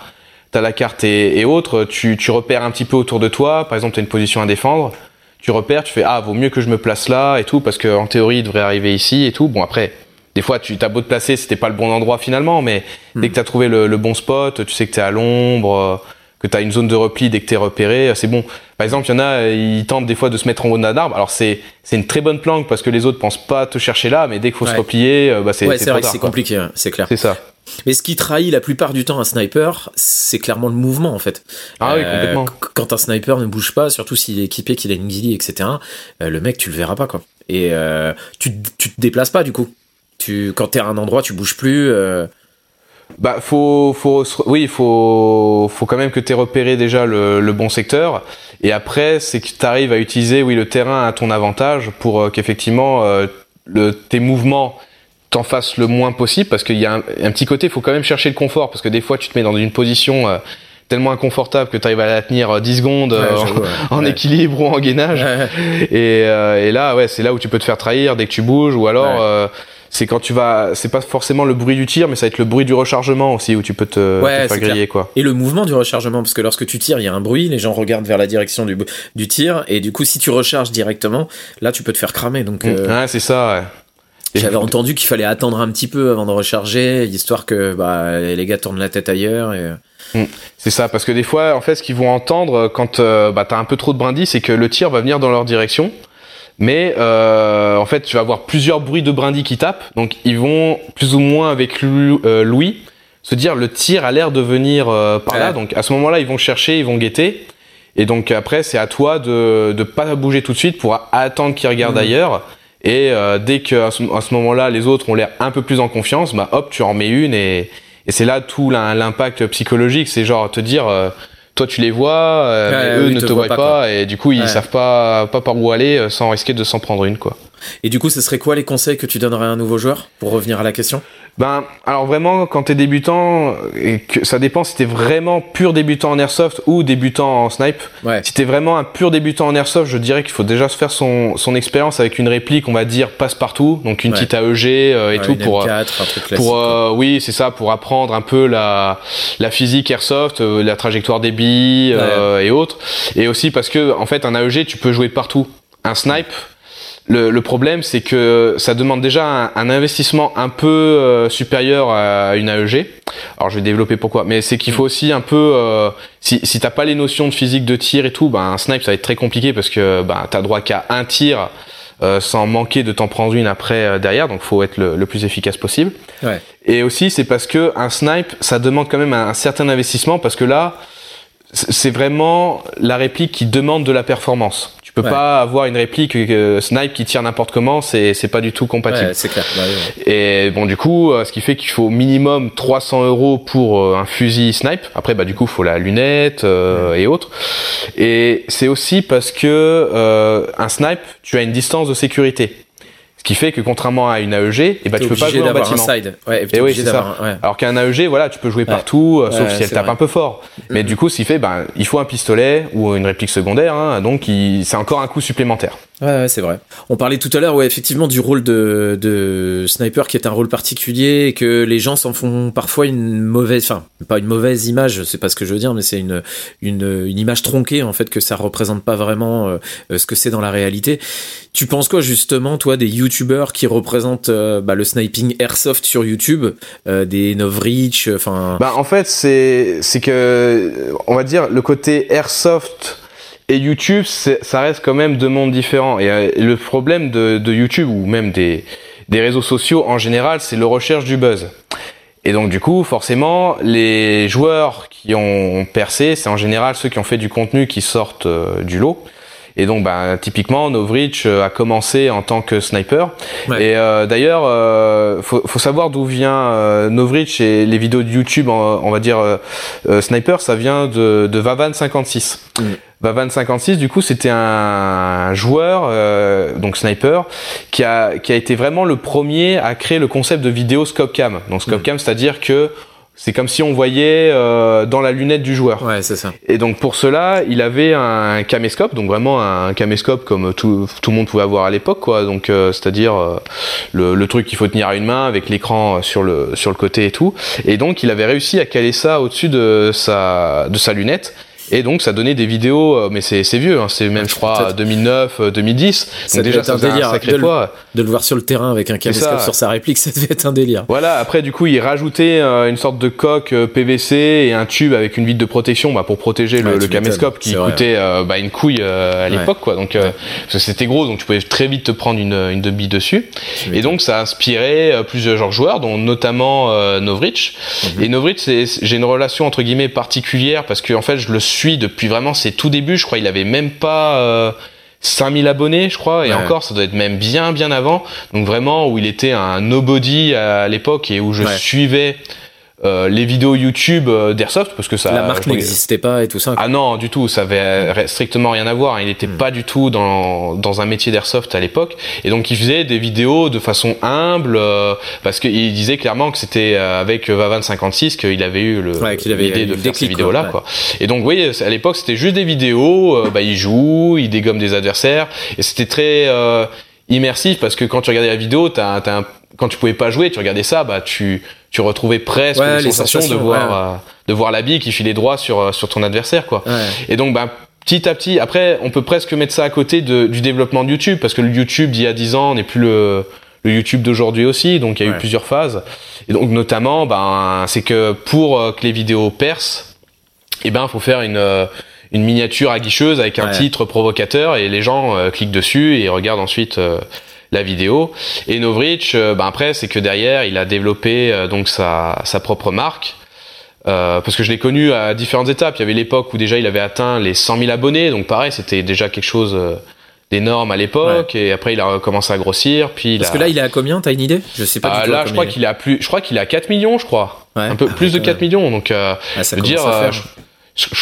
Speaker 2: la carte et, et autres, tu, tu repères un petit peu autour de toi. Par exemple, tu as une position à défendre. Tu repères, tu fais ah vaut mieux que je me place là et tout parce que en théorie il devrait arriver ici et tout. Bon après des fois tu t'as beau te placer c'était pas le bon endroit finalement mais dès hmm. que tu as trouvé le, le, bon spot tu sais que tu es à l'ombre que tu as une zone de repli dès que tu es repéré, c'est bon. Par exemple, il y en a, ils tentent des fois de se mettre en haut d'un arbre. Alors c'est c'est une très bonne planque parce que les autres pensent pas te chercher là, mais dès qu'il faut se replier, euh, bah c'est
Speaker 1: ouais, c'est vrai c'est compliqué, c'est clair.
Speaker 2: C'est ça.
Speaker 1: Mais ce qui trahit la plupart du temps un sniper, c'est clairement le mouvement en fait.
Speaker 2: Ah oui, euh, complètement.
Speaker 1: Quand un sniper ne bouge pas, surtout s'il est équipé, qu'il a une ghillie, etc., euh, le mec, tu le verras pas quoi. Et tu, tu te déplaces pas du coup. Tu, quand t'es à un endroit, tu bouges plus.
Speaker 2: Bah, faut, faut, oui, faut, faut quand même que tu aies repéré déjà le, le, bon secteur. Et après, c'est que tu arrives à utiliser, oui, le terrain à ton avantage pour euh, qu'effectivement euh, le, tes mouvements t'en fassent le moins possible, parce qu'il y a un, petit côté, il faut quand même chercher le confort, parce que des fois, tu te mets dans une position euh, tellement inconfortable que tu arrives à la tenir 10 secondes en, équilibre ou en gainage. Et, et, là, ouais, c'est là où tu peux te faire trahir dès que tu bouges, ou alors c'est quand tu vas, c'est pas forcément le bruit du tir, mais ça va être le bruit du rechargement aussi où tu peux te, faire griller quoi.
Speaker 1: Et le mouvement du rechargement, parce que lorsque tu tires, il y a un bruit, les gens regardent vers la direction du, du tir, et du coup, si tu recharges directement, là, tu peux te faire cramer. Donc,
Speaker 2: mmh. euh, ouais, c'est ça. Ouais.
Speaker 1: J'avais entendu qu'il fallait attendre un petit peu avant de recharger, histoire que bah, les gars tournent la tête ailleurs. Et...
Speaker 2: Mmh. C'est ça, parce que des fois, en fait, ce qu'ils vont entendre quand euh, bah, t'as un peu trop de brindilles, c'est que le tir va venir dans leur direction mais euh, en fait tu vas avoir plusieurs bruits de brindilles qui tapent, donc ils vont plus ou moins avec euh, Louis se dire le tir a l'air de venir euh, par là, donc à ce moment-là ils vont chercher, ils vont guetter, et donc après c'est à toi de de pas bouger tout de suite pour attendre qu'ils regardent mmh. ailleurs, et euh, dès que ce, à ce moment-là les autres ont l'air un peu plus en confiance, bah hop tu en mets une. Et et c'est là tout l'impact psychologique, c'est genre te dire toi tu les vois, euh, eux ne te, voient, pas, et du coup ils savent pas pas par où aller euh, sans risquer de s'en prendre une quoi.
Speaker 1: Et du coup, ce serait quoi les conseils que tu donnerais à un nouveau joueur pour revenir à la question?
Speaker 2: Ben, alors vraiment, quand t'es débutant, et que ça dépend si t'es vraiment pur débutant en airsoft ou débutant en snipe. Ouais. Si t'es vraiment un pur débutant en airsoft, je dirais qu'il faut déjà se faire son, son expérience avec une réplique, on va dire passe partout, donc une petite AEG euh, et tout pour
Speaker 1: M4, un truc classique,
Speaker 2: pour euh, oui c'est ça pour apprendre un peu la la physique airsoft, euh, la trajectoire des billes et autres, et aussi parce que en fait un AEG tu peux jouer partout. Un snipe le, le problème, c'est que ça demande déjà un, investissement un peu euh, supérieur à une AEG. Alors je vais développer pourquoi, mais c'est qu'il faut aussi un peu, euh, si, si t'as pas les notions de physique de tir et tout, ben un snipe ça va être très compliqué parce que ben t'as droit qu'à un tir euh, sans manquer de t'en prendre une après derrière, donc faut être le, plus efficace possible. Ouais. Et aussi c'est parce que un snipe ça demande quand même un certain investissement parce que là c'est vraiment la réplique qui demande de la performance. Peux pas avoir une réplique euh, snipe qui tire n'importe comment, c'est c'est pas du tout compatible.
Speaker 1: c'est clair. Bah
Speaker 2: et bon, du coup, euh, ce qui fait qu'il faut minimum 300 euros pour euh, un fusil snipe. Après, bah du coup, faut la lunette et autres. Et c'est aussi parce que un snipe, tu as une distance de sécurité. Ce qui fait que contrairement à une AEG, et eh ben, tu peux pas jouer en bâtiment.
Speaker 1: Un side. Ouais, et oui, c'est ça. Ouais.
Speaker 2: Alors qu'un AEG, voilà, tu peux jouer partout, euh, sauf si elle tape un peu fort. Mais du coup, ce qui fait, ben, il faut un pistolet ou une réplique secondaire, hein, donc c'est encore un coup supplémentaire.
Speaker 1: Ouais, c'est vrai. On parlait tout à l'heure, ouais, effectivement, du rôle de, de sniper qui est un rôle particulier et que les gens s'en font parfois une mauvaise, enfin, pas une mauvaise image, c'est pas ce que je veux dire, mais c'est une, une, une image tronquée, en fait, que ça représente pas vraiment euh, ce que c'est dans la réalité. Tu penses quoi, justement, toi, des youtubeurs qui représentent euh, bah, le sniping airsoft sur YouTube, euh, des Novrich, enfin.
Speaker 2: Bah, en fait, c'est, c'est que, on va dire, le côté airsoft, et YouTube, ça reste quand même deux mondes différents. Et euh, le problème de, YouTube ou même des, des réseaux sociaux en général, c'est le recherche du buzz. Et donc du coup, forcément, les joueurs qui ont percé, c'est en général ceux qui ont fait du contenu qui sortent euh, du lot. Et donc, bah, typiquement, Novrich a commencé en tant que sniper. Et d'ailleurs, faut, faut savoir d'où vient Novrich et les vidéos de YouTube, on, va dire sniper, ça vient de, de Vavan 56. Vavan 56 du coup c'était un joueur euh, donc sniper qui a qui a été vraiment le premier à créer le concept de vidéo scope cam. Donc scope cam c'est-à-dire que c'est comme si on voyait euh, dans la lunette du joueur.
Speaker 1: Ouais, c'est ça.
Speaker 2: Et donc pour cela, il avait un caméscope, donc vraiment un caméscope comme tout, tout le monde pouvait avoir à l'époque, quoi. Donc euh, c'est-à-dire le, le, truc qu'il faut tenir à une main avec l'écran sur le sur le côté et tout. Et donc il avait réussi à caler ça au-dessus de sa de sa lunette. Et donc ça donnait des vidéos, euh, mais c'est vieux, hein, c'est même je crois 2009, 2010. Euh,
Speaker 1: ça donc déjà ça un délire. Un sacré de, poids. De le voir sur le terrain avec un caméscope sur sa réplique, ça devait être un délire.
Speaker 2: Voilà. Après du coup il rajoutait euh, une sorte de coque PVC et un tube avec une vitre de protection bah, pour protéger le, le caméscope qui coûtait bah, une couille à l'époque quoi. Donc c'était gros, donc tu pouvais très vite te prendre une, une demi dessus. Et donc ça a inspiré plusieurs joueurs, dont notamment Novrich. Mhm. Et Novrich, j'ai une relation entre guillemets particulière parce que en fait je le suis depuis vraiment ses tout débuts. Je crois il avait même pas euh, 5000 abonnés, je crois, et encore, ça doit être même bien, bien avant. Donc vraiment, où il était un nobody à l'époque et où je suivais euh, les vidéos YouTube euh, d'Airsoft parce que ça
Speaker 1: la marque n'existait pas et tout ça.
Speaker 2: Ah non, du tout, ça avait strictement rien à voir. Il n'était hmm. pas du tout dans dans un métier d'Airsoft à l'époque et donc il faisait des vidéos de façon humble euh, parce qu'il disait clairement que c'était avec Vavan 56 qu'il avait eu le l'idée de faire ces vidéos là quoi. Et donc oui, à l'époque c'était juste des vidéos, bah il joue, il dégomme des adversaires et c'était très immersif parce que quand tu regardais la vidéo, t'as, t'as quand tu pouvais pas jouer, tu regardais ça, bah tu tu retrouvais presque ouais, les sensations, de voir euh, de voir la bille qui filait droit sur euh, sur ton adversaire quoi. Et donc bah petit à petit, après on peut presque mettre ça à côté de, du développement de YouTube parce que le YouTube d'il y a 10 ans n'est plus le le YouTube d'aujourd'hui aussi, donc il y a eu plusieurs phases. Et donc notamment, ben, c'est que pour euh, que les vidéos percent, eh ben, faut faire une une miniature aguicheuse avec un titre provocateur et les gens cliquent dessus et regardent ensuite la vidéo. Et Novrich, euh, ben après, c'est que derrière, il a développé euh, donc sa, sa propre marque. Euh, parce que je l'ai connu à différentes étapes. Il y avait l'époque où déjà il avait atteint les 100 000 abonnés, donc pareil, c'était déjà quelque chose d'énorme à l'époque. Et après, il a commencé à grossir. Puis
Speaker 1: parce que là, il est à combien T'as une idée? Je sais pas.
Speaker 2: là, je crois qu'il est à plus. Je crois qu'il est à 4 millions, je crois. Un peu ah, plus de 4 millions. Donc, euh, ah, ça dire, je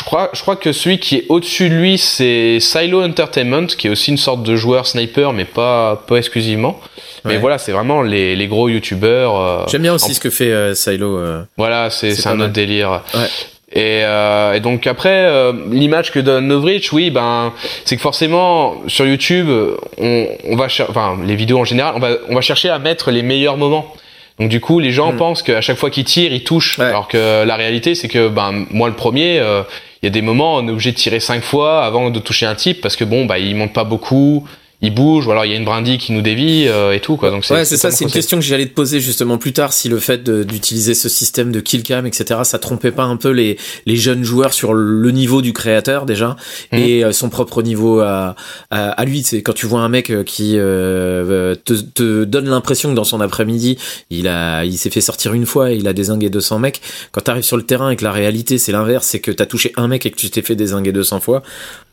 Speaker 2: crois, je crois que celui qui est au-dessus de lui, c'est Silo Entertainment, qui est aussi une sorte de joueur sniper, mais pas, pas exclusivement. Mais voilà, c'est vraiment les, les gros youtubeurs. Euh,
Speaker 1: J'aime bien aussi ce que fait euh, Silo. Euh.
Speaker 2: Voilà, c'est un autre délire. Ouais. Et, euh, et, donc après l'image que donne Novrich, oui, ben c'est que forcément sur YouTube, on, on va enfin les vidéos en général, on va on va chercher à mettre les meilleurs moments. Donc du coup, les gens hmm. pensent qu'à chaque fois qu'ils tirent, ils touchent. Alors que la réalité, c'est que ben moi le premier, euh, il y a des moments on est obligé de tirer cinq fois avant de toucher un type parce que bon bah il monte pas beaucoup, il bouge ou alors il y a une brindille qui nous dévie euh, et tout quoi. Donc
Speaker 1: c'est ouais c'est ça c'est une question que j'allais te poser justement plus tard si le fait d'utiliser ce système de kill cam etc ça trompait pas un peu les les jeunes joueurs sur le niveau du créateur déjà mhm. et euh, son propre niveau à à, lui. C'est quand tu vois un mec euh, qui te, te donne l'impression que dans son après-midi il a il s'est fait sortir une fois et il a désingué 200 mecs. Quand t'arrives sur le terrain et que la réalité c'est l'inverse c'est que t'as touché un mec et que tu t'es fait désinguer 200 fois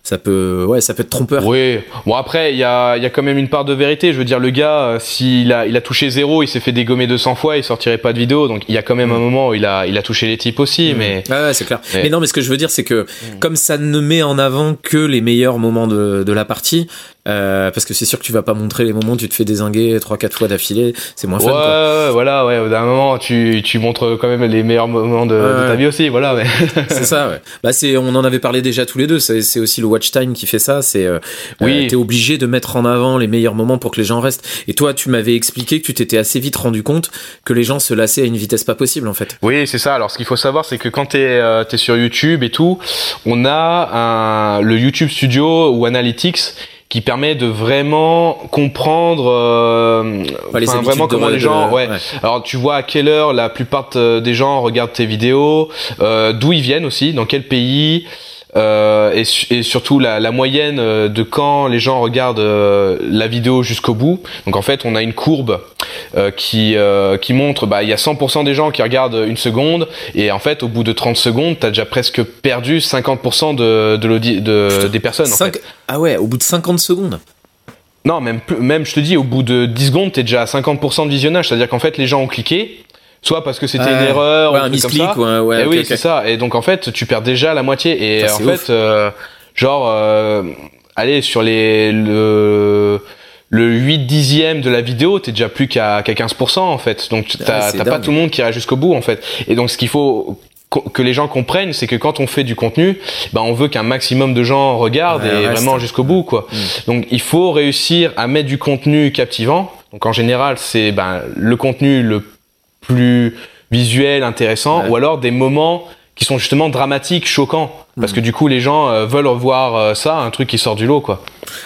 Speaker 1: ça peut ouais ça peut être trompeur
Speaker 2: oui bon après il y a il y a quand même une part de vérité je veux dire le gars euh, s'il a il a touché zéro il s'est fait dégommer 200 fois il sortirait pas de vidéo donc il y a quand même un mm. moment où il a il a touché les types aussi mm. mais
Speaker 1: ouais, c'est clair mais... non mais ce que je veux dire c'est que mm. comme ça ne met en avant que les meilleurs moments de, de la partie euh, parce que c'est sûr que tu vas pas montrer les moments où tu te fais désinguer trois quatre fois d'affilée, c'est moins fun.
Speaker 2: Ouais, quoi. voilà, ouais. D'un moment, tu, tu montres quand même les meilleurs moments de, de ta vie aussi, voilà. Mais...
Speaker 1: c'est ça. Ouais. Bah c'est, on en avait parlé déjà tous les deux. C'est, c'est aussi le watch time qui fait ça. C'est, euh, oui, euh, t'es obligé de mettre en avant les meilleurs moments pour que les gens restent. Et toi, tu m'avais expliqué que tu t'étais assez vite rendu compte que les gens se lassaient à une vitesse pas possible en fait.
Speaker 2: Oui, c'est ça. Alors, ce qu'il faut savoir, c'est que quand t'es euh, es sur YouTube et tout, on a un, le YouTube Studio ou Analytics qui permet de vraiment comprendre euh, vraiment comment les gens ouais. alors tu vois à quelle heure la plupart des gens regardent tes vidéos euh, d'où ils viennent aussi dans quel pays euh, et, et, surtout la, la, moyenne euh, de quand les gens regardent euh, la vidéo jusqu'au bout. Donc en fait, on a une courbe qui qui montre bah il y a 100% des gens qui regardent une seconde et en fait au bout de 30 secondes t'as déjà presque perdu 50% de de, de des personnes. En fait.
Speaker 1: Ah ouais, au bout de 50 secondes.
Speaker 2: Non, même, même je te dis, au bout de 10 secondes, t'es déjà à 50% de visionnage. C'est-à-dire qu'en fait, les gens ont cliqué, soit parce que c'était une erreur,
Speaker 1: ou un misclic,
Speaker 2: ouais,
Speaker 1: ouais,
Speaker 2: et oui, c'est ça. Et donc en fait, tu perds déjà la moitié. Et en fait, euh, genre, euh, allez sur les le le 8 dixième de la vidéo, t'es déjà plus qu'à qu'à 15% en fait. Donc t'as pas tout le monde qui ira jusqu'au bout en fait. Et donc ce qu'il faut que les gens comprennent, c'est que quand on fait du contenu, bah on veut qu'un maximum de gens regardent et vraiment jusqu'au bout quoi. Mm. Donc il faut réussir à mettre du contenu captivant. Donc en général, c'est ben, le contenu le plus visuel, intéressant, ou alors des moments qui sont justement dramatiques, choquants, parce que du coup les gens euh, veulent revoir euh, ça, un truc qui sort du lot quoi.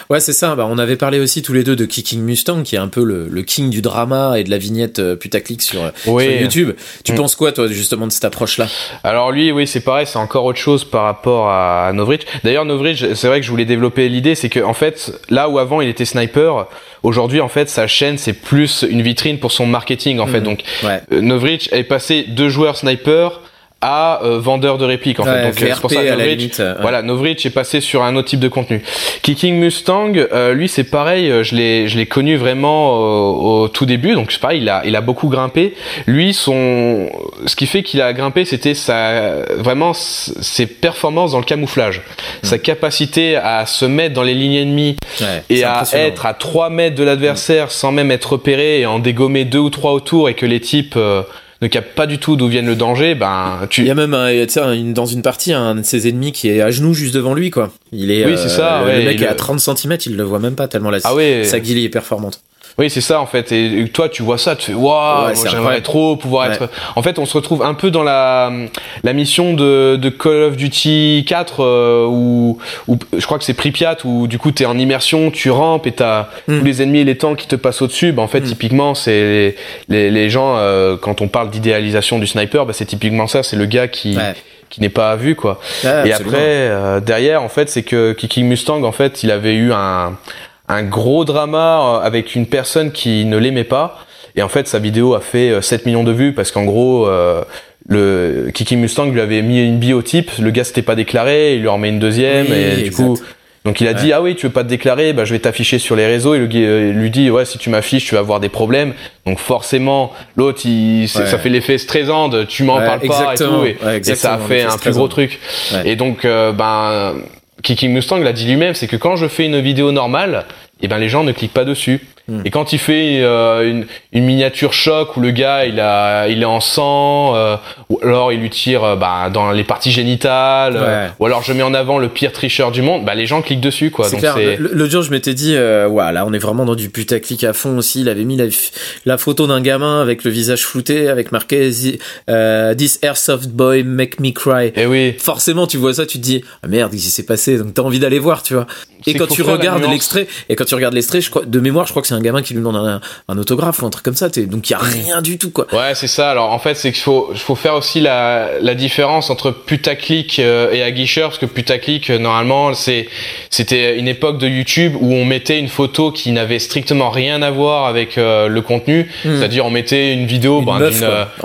Speaker 1: Ouais, c'est ça. Bah, on avait parlé aussi tous les deux de Kicking Mustang, qui est un peu le, king du drama et de la vignette euh, putaclic sur, sur YouTube. Tu mm. penses quoi, toi, justement, de cette approche-là?
Speaker 2: Alors lui, oui, c'est pareil, c'est encore autre chose par rapport à Novridge. D'ailleurs, Novridge, c'est vrai que je voulais développer l'idée, c'est que en fait, là où avant il était sniper, aujourd'hui, en fait, sa chaîne, c'est plus une vitrine pour son marketing, en fait. Mm. Donc, ouais. Novridge est passé de joueur sniper à euh, vendeur de répliques en fait. Donc
Speaker 1: c'est pour ça que Novridge,
Speaker 2: euh, voilà, Novridge est passé sur un autre type de contenu. Kicking Mustang, euh, lui c'est pareil, je l'ai je l'ai connu vraiment au, tout début, donc c'est pareil, il a il a beaucoup grimpé. Lui son ce qui fait qu'il a grimpé, c'était sa vraiment ses performances dans le camouflage, hmm. sa capacité à se mettre dans les lignes ennemies et à être à 3 mètres de l'adversaire sans même être repéré et en dégommer deux ou trois autour et que les types ne capte pas du tout d'où vient le danger, ben tu.
Speaker 1: Il y a même un, dans une partie un de ses ennemis qui est à genoux juste devant lui, quoi. Il est.
Speaker 2: Oui, c'est ça.
Speaker 1: Euh, le mec est à 30 cm, il le voit même pas tellement la, ah sa guilly est performante.
Speaker 2: Oui, c'est ça en fait. Et toi, tu vois ça, tu fais waouh, j'aimerais trop pouvoir être. En fait, on se retrouve un peu dans la la mission de, de Call of Duty 4 euh, où, où je crois que c'est Pripyat où du coup t'es en immersion, tu rampes et t'as hmm. tous les ennemis et les tanks qui te passent au-dessus. Bah, en fait, hmm. typiquement, c'est les, les, gens euh, quand on parle d'idéalisation du sniper, bah, c'est typiquement ça. C'est le gars qui qui n'est pas vu quoi. et après euh, derrière en fait c'est que Kiki Mustang en fait il avait eu un un gros drama euh, avec une personne qui ne l'aimait pas. Et en fait, sa vidéo a fait 7 euh, millions de vues parce qu'en gros, euh, le Kiki Mustang lui avait mis une biotype, le gars s'était pas déclaré, il lui en remet une deuxième et du coup, donc il a dit ah oui tu veux pas te déclarer, bah je vais t'afficher sur les réseaux et le gars lui dit ouais si tu m'affiches tu vas avoir des problèmes. Donc forcément l'autre il ça fait l'effet stressant de tu m'en parles pas et tout et, ça a fait un plus gros truc. Et donc ben Kiki Mustang l'a dit lui-même, c'est que quand je fais une vidéo normale, eh ben les gens ne cliquent pas dessus. Hmm. Et quand il fait euh, une, une, miniature choc où le gars il a il est en sang, euh, ou alors il lui tire euh, bah, dans les parties génitales, ou alors je mets en avant le pire tricheur du monde, bah les gens cliquent dessus quoi.
Speaker 1: C'est clair. Le, jour je m'étais dit voilà on est vraiment dans du putaclic à fond aussi. Il avait mis la, la photo d'un gamin avec le visage flouté avec marqué This airsoft boy make me cry.
Speaker 2: Et eh oui.
Speaker 1: Forcément tu vois ça tu te dis ah merde qu'est-ce qui s'est passé donc t'as envie d'aller voir tu vois. Et quand tu regardes l'extrait et quand tu regardes l'extrait de mémoire je crois que c'est un gamin qui lui demande un, autographe ou un truc comme ça. Donc il y a rien du tout quoi.
Speaker 2: Ouais, c'est ça. Alors en fait, c'est qu'il faut, faut faire aussi la, la différence entre putaclic euh, et aguicheur, parce que putaclic, euh, normalement, c'est, c'était une époque de YouTube où on mettait une photo qui n'avait strictement rien à voir avec euh, le contenu. Hmm. C'est-à-dire on mettait une vidéo bah,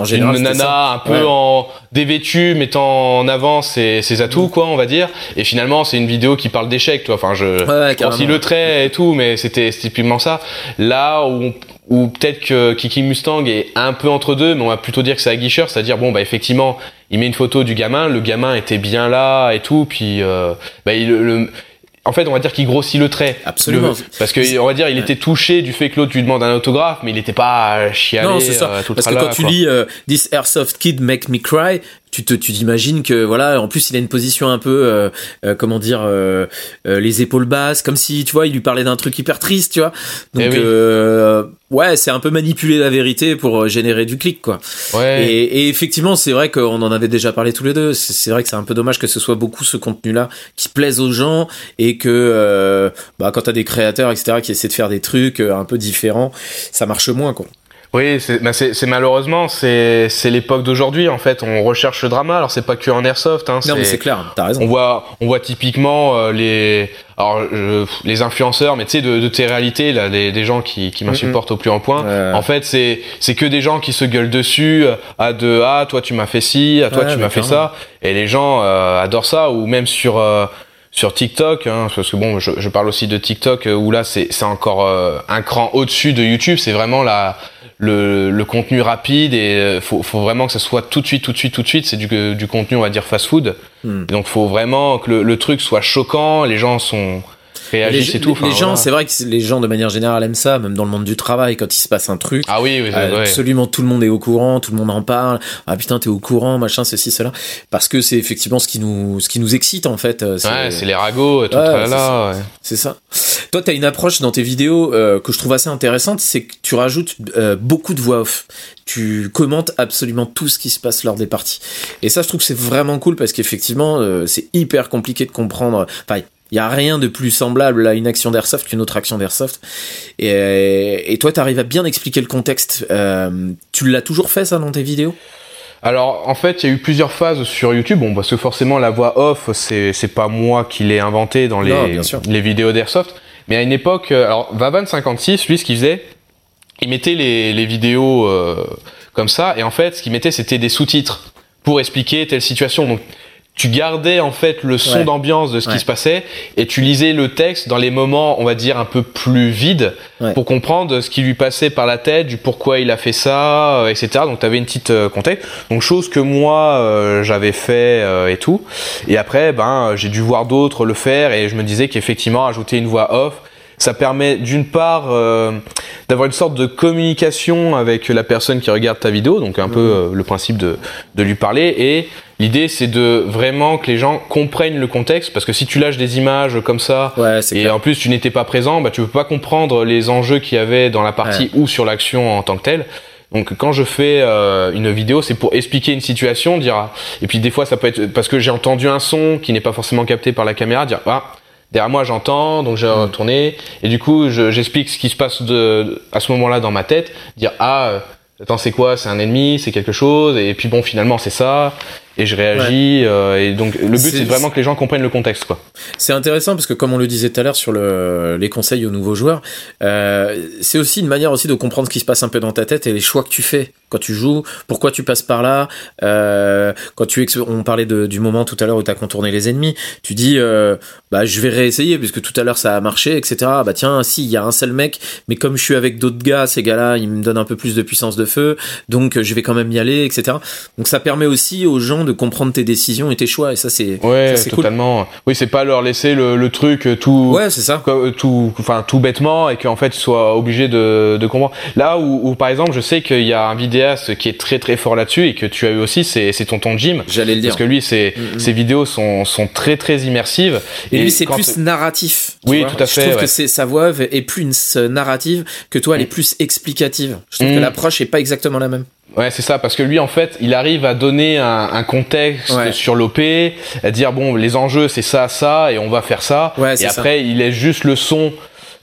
Speaker 2: d'une, nana un peu en dévêtue, mettant en avant ses, ses atouts, quoi, on va dire. Et finalement, c'est une vidéo qui parle d'échec, toi. Enfin, je, ouais, le trait et tout, mais c'était typiquement ça. Là où, où peut-être que Kiki Mustang est un peu entre deux, mais on va plutôt dire que c'est Aguicheur, c'est-à-dire bon bah effectivement, il met une photo du gamin, le gamin était bien là et tout, puis euh, bah il le, en fait, on va dire qu'il grossit le trait.
Speaker 1: Absolument.
Speaker 2: parce que on va dire, il était touché du fait que l'autre lui demande un autographe, mais il n'était pas chialé. Non, c'est ça. Euh,
Speaker 1: parce que quand tu lis euh, This Airsoft Kid Make Me Cry, tu te tu t'imagines que voilà en plus il a une position un peu euh, euh, comment dire euh, les épaules basses comme si tu vois il lui parlait d'un truc hyper triste tu vois donc eh ouais c'est un peu manipuler la vérité pour générer du clic quoi. Ouais. et, effectivement c'est vrai qu'on en avait déjà parlé tous les deux. C'est vrai que c'est un peu dommage que ce soit beaucoup ce contenu là qui plaise aux gens et que bah quand t'as des créateurs etc qui essaient de faire des trucs un peu différents ça marche moins quoi
Speaker 2: Oui, c'est bah malheureusement c'est l'époque d'aujourd'hui en fait. On recherche le drama. Alors c'est pas que en airsoft. Hein,
Speaker 1: non mais c'est clair. T'as raison.
Speaker 2: On voit on voit typiquement euh, les alors les influenceurs, mais tu sais de, de tes réalités là, les, des gens qui qui m'insupportent au plus en point. En fait c'est c'est que des gens qui se gueulent dessus euh, à de ah toi tu m'as fait ci, à toi tu m'as fait ça. Et les gens euh, adorent ça ou même sur sur TikTok, hein, parce que bon, je, je, parle aussi de TikTok où là c'est encore un cran au-dessus de YouTube. C'est vraiment la le, le, contenu rapide et euh, faut, faut vraiment que ça soit tout de suite, tout de suite, tout de suite. C'est du, du contenu, on va dire fast food. Hmm. Donc faut vraiment que le, le, truc soit choquant. Les gens sont réagissent
Speaker 1: les,
Speaker 2: et tout.
Speaker 1: les gens, c'est vrai que les gens de manière générale aiment ça, même dans le monde du travail, quand il se passe un truc.
Speaker 2: Ah oui, oui
Speaker 1: euh, absolument tout le monde est au courant, tout le monde en parle. Ah putain, t'es au courant, machin, ceci, cela. Parce que c'est effectivement ce qui nous, ce qui nous excite en fait.
Speaker 2: Euh, ouais, c'est les ragots, tout ouais, là.
Speaker 1: C'est ça. Toi, t'as une approche dans tes vidéos euh, que je trouve assez intéressante, c'est que tu rajoutes euh, beaucoup de voix off tu commentes absolument tout ce qui se passe lors des parties. Et ça, je trouve que c'est vraiment cool parce qu'effectivement, euh, c'est hyper compliqué de comprendre. Enfin, il y a rien de plus semblable à une action d'airsoft qu'une autre action d'airsoft. Et, et toi, tu arrives à bien expliquer le contexte. Euh, tu l'as toujours fait ça dans tes vidéos?
Speaker 2: Alors en fait, il y a eu plusieurs phases sur YouTube. Bon, parce que forcément la voix off, c'est pas moi qui l'ai inventé dans les les vidéos d'airsoft. Mais à une époque, euh, alors Vavan56, lui, ce qu'il faisait, il mettait les les vidéos euh, comme ça, et en fait, ce qu'il mettait, c'était des sous-titres pour expliquer telle situation. Donc tu gardais en fait le son d'ambiance de ce qui se passait et tu lisais le texte dans les moments, on va dire, un peu plus vides pour comprendre ce qui lui passait par la tête, du pourquoi il a fait ça, euh, etc. Donc tu avais une petite euh, contexte. Donc chose que moi euh, j'avais fait et tout. Et après, ben j'ai dû voir d'autres le faire et je me disais qu'effectivement ajouter une voix off, ça permet d'une part d'avoir une sorte de communication avec la personne qui regarde ta vidéo, donc un peu le principe de, de lui parler et L'idée, c'est de vraiment que les gens comprennent le contexte, parce que si tu lâches des images comme ça, et en plus tu n'étais pas présent, bah tu peux pas comprendre les enjeux qu'il y avait dans la partie ou sur l'action en tant que telle. Donc quand je fais euh, une vidéo, c'est pour expliquer une situation, dire et puis des fois ça peut être parce que j'ai entendu un son qui n'est pas forcément capté par la caméra, dire ah derrière moi j'entends donc j'ai mm. retourné et du coup j'explique ce qui se passe de à ce moment-là dans ma tête, dire ah euh, attends c'est quoi? C'est un ennemi? C'est quelque chose? Et puis bon finalement c'est ça et je réagis euh, et donc le but c'est vraiment que les gens comprennent le contexte quoi.
Speaker 1: C'est intéressant parce que comme on le disait tout à l'heure sur le, les conseils aux nouveaux joueurs, euh, c'est aussi une manière aussi de comprendre ce qui se passe un peu dans ta tête et les choix que tu fais quand tu joues, pourquoi tu passes par là. Euh, quand tu on parlait de, du moment tout à l'heure où tu as contourné les ennemis, tu dis euh, bah je vais réessayer puisque tout à l'heure ça a marché etc. Bah tiens si il y a un seul mec, mais comme je suis avec d'autres gars, ces gars-là ils me donnent un peu plus de puissance de feu, donc je vais quand même y aller etc. Donc ça permet aussi aux gens de comprendre tes décisions et tes choix et ça c'est
Speaker 2: ouais totalement. Oui c'est pas leur laisser le, le, truc euh, tout
Speaker 1: ouais c'est ça.
Speaker 2: euh, tout enfin tout bêtement et qu'en fait ils soient obligés de, de comprendre. Là où, où, par exemple je sais qu'il y a un vidéaste qui est très très fort là-dessus et que tu as eu aussi c'est c'est tonton Jim.
Speaker 1: J'allais le dire.
Speaker 2: Parce que lui c'est mm, mm. ses vidéos sont sont très très immersives.
Speaker 1: Et, lui c'est plus narratif
Speaker 2: oui tout à fait
Speaker 1: je trouve que sa voix est plus narrative que toi elle est mm. plus explicative. Je trouve que l'approche est pas exactement la même
Speaker 2: Ouais, c'est ça, parce que lui, en fait, il arrive à donner un, un contexte sur l'OP, à dire bon, les enjeux, c'est ça, ça, et on va faire ça.
Speaker 1: Ouais,
Speaker 2: et après, il laisse juste le son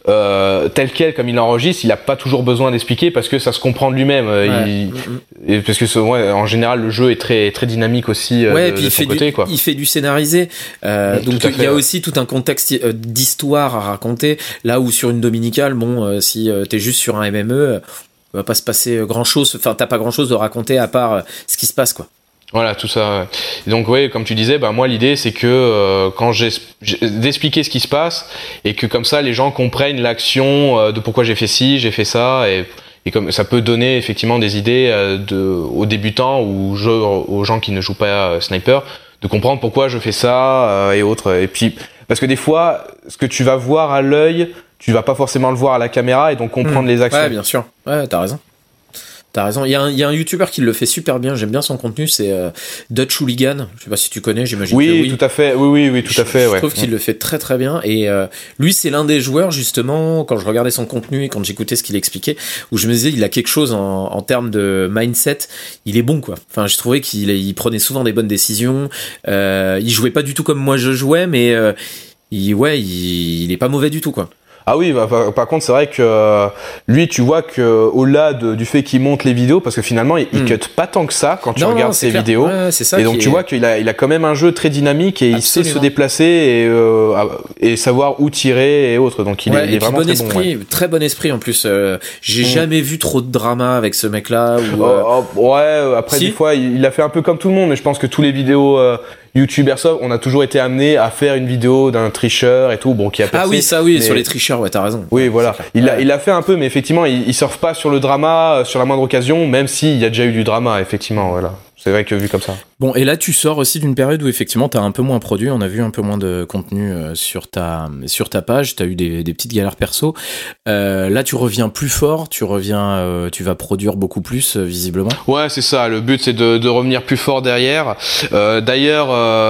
Speaker 2: euh, tel quel, comme il enregistre. Il n'a pas toujours besoin d'expliquer parce que ça se comprend de lui-même. Euh, il, parce que ouais, en général, le jeu est très très dynamique aussi. Euh,
Speaker 1: ouais,
Speaker 2: et puis
Speaker 1: il fait
Speaker 2: côté,
Speaker 1: du,
Speaker 2: quoi.
Speaker 1: il fait du scénarisé. Euh, donc il y a aussi tout un contexte euh, d'histoire à raconter. Là où sur une dominicale, bon, si t'es juste sur un MME il va pas se passer grand chose. Enfin, t'as pas grand chose de raconter à part euh, ce qui se passe, quoi.
Speaker 2: Voilà, tout ça. donc oui, comme tu disais, bah moi l'idée c'est que euh, quand j'ai d'expliquer ce qui se passe et que comme ça les gens comprennent l'action euh, de pourquoi j'ai fait ci, j'ai fait ça et, et comme ça peut donner effectivement des idées de, aux débutants ou aux gens qui ne jouent pas sniper de comprendre pourquoi je fais ça et autres. Et puis parce que des fois, ce que tu vas voir à l'œil tu vas pas forcément le voir à la caméra et donc comprendre hmm. les actions.
Speaker 1: Ouais, bien sûr. Ouais, t'as raison. T'as raison. Il y, a un, il y a un YouTuber qui le fait super bien. J'aime bien son contenu. C'est euh, Dutch Hooligan. Je sais pas si tu connais. J'imagine.
Speaker 2: Oui, oui, tout à fait. Oui, oui, oui, tout à fait.
Speaker 1: Je, trouve qu'il le fait très très bien. Et euh, lui, c'est l'un des joueurs justement. Quand je regardais son contenu et quand j'écoutais ce qu'il expliquait, où je me disais, il a quelque chose en, en termes de mindset. Il est bon, quoi. Enfin, je trouvais qu'il il prenait souvent des bonnes décisions. Euh, il jouait pas du tout comme moi je jouais, mais euh, il, ouais, il, il est pas mauvais du tout, quoi.
Speaker 2: Ah oui, bah, par, contre, c'est vrai que euh, lui, tu vois que au-delà du fait qu'il monte les vidéos, parce que finalement, il, hmm. cut pas tant que ça quand tu regardes ses vidéos.
Speaker 1: ça
Speaker 2: et donc, tu vois qu'il a, il a quand même un jeu très dynamique et il sait se déplacer et, euh, et savoir où tirer et autres. Donc, il, est, vraiment
Speaker 1: bon
Speaker 2: très
Speaker 1: esprit,
Speaker 2: bon.
Speaker 1: Très bon esprit en plus. Euh, j'ai hmm. jamais vu trop de drama avec ce mec-là.
Speaker 2: Oh, oh, ouais, après, des fois, il, a fait un peu comme tout le monde, mais je pense que tous les vidéos YouTube Airsoft, on a toujours été amené à faire une vidéo d'un tricheur et tout, bon, qui a
Speaker 1: Ah oui, ça oui, sur les tricheurs, ouais, t'as raison.
Speaker 2: Oui, voilà. Il l'a il a fait un peu, mais effectivement, il, il surfe pas sur le drama, euh, sur la moindre occasion, même s'il y a déjà eu du drama, effectivement, voilà. C'est vrai que vu comme ça.
Speaker 1: Bon, et là, tu sors aussi d'une période où effectivement, tu as un peu moins produit. On a vu un peu moins de contenu euh, sur ta, sur ta page. Tu as eu des, des, petites galères perso. Euh, là, tu reviens plus fort. Tu reviens, euh, tu vas produire beaucoup plus, euh, visiblement.
Speaker 2: Ouais, c'est ça. Le but, c'est de, de, revenir plus fort derrière. D'ailleurs,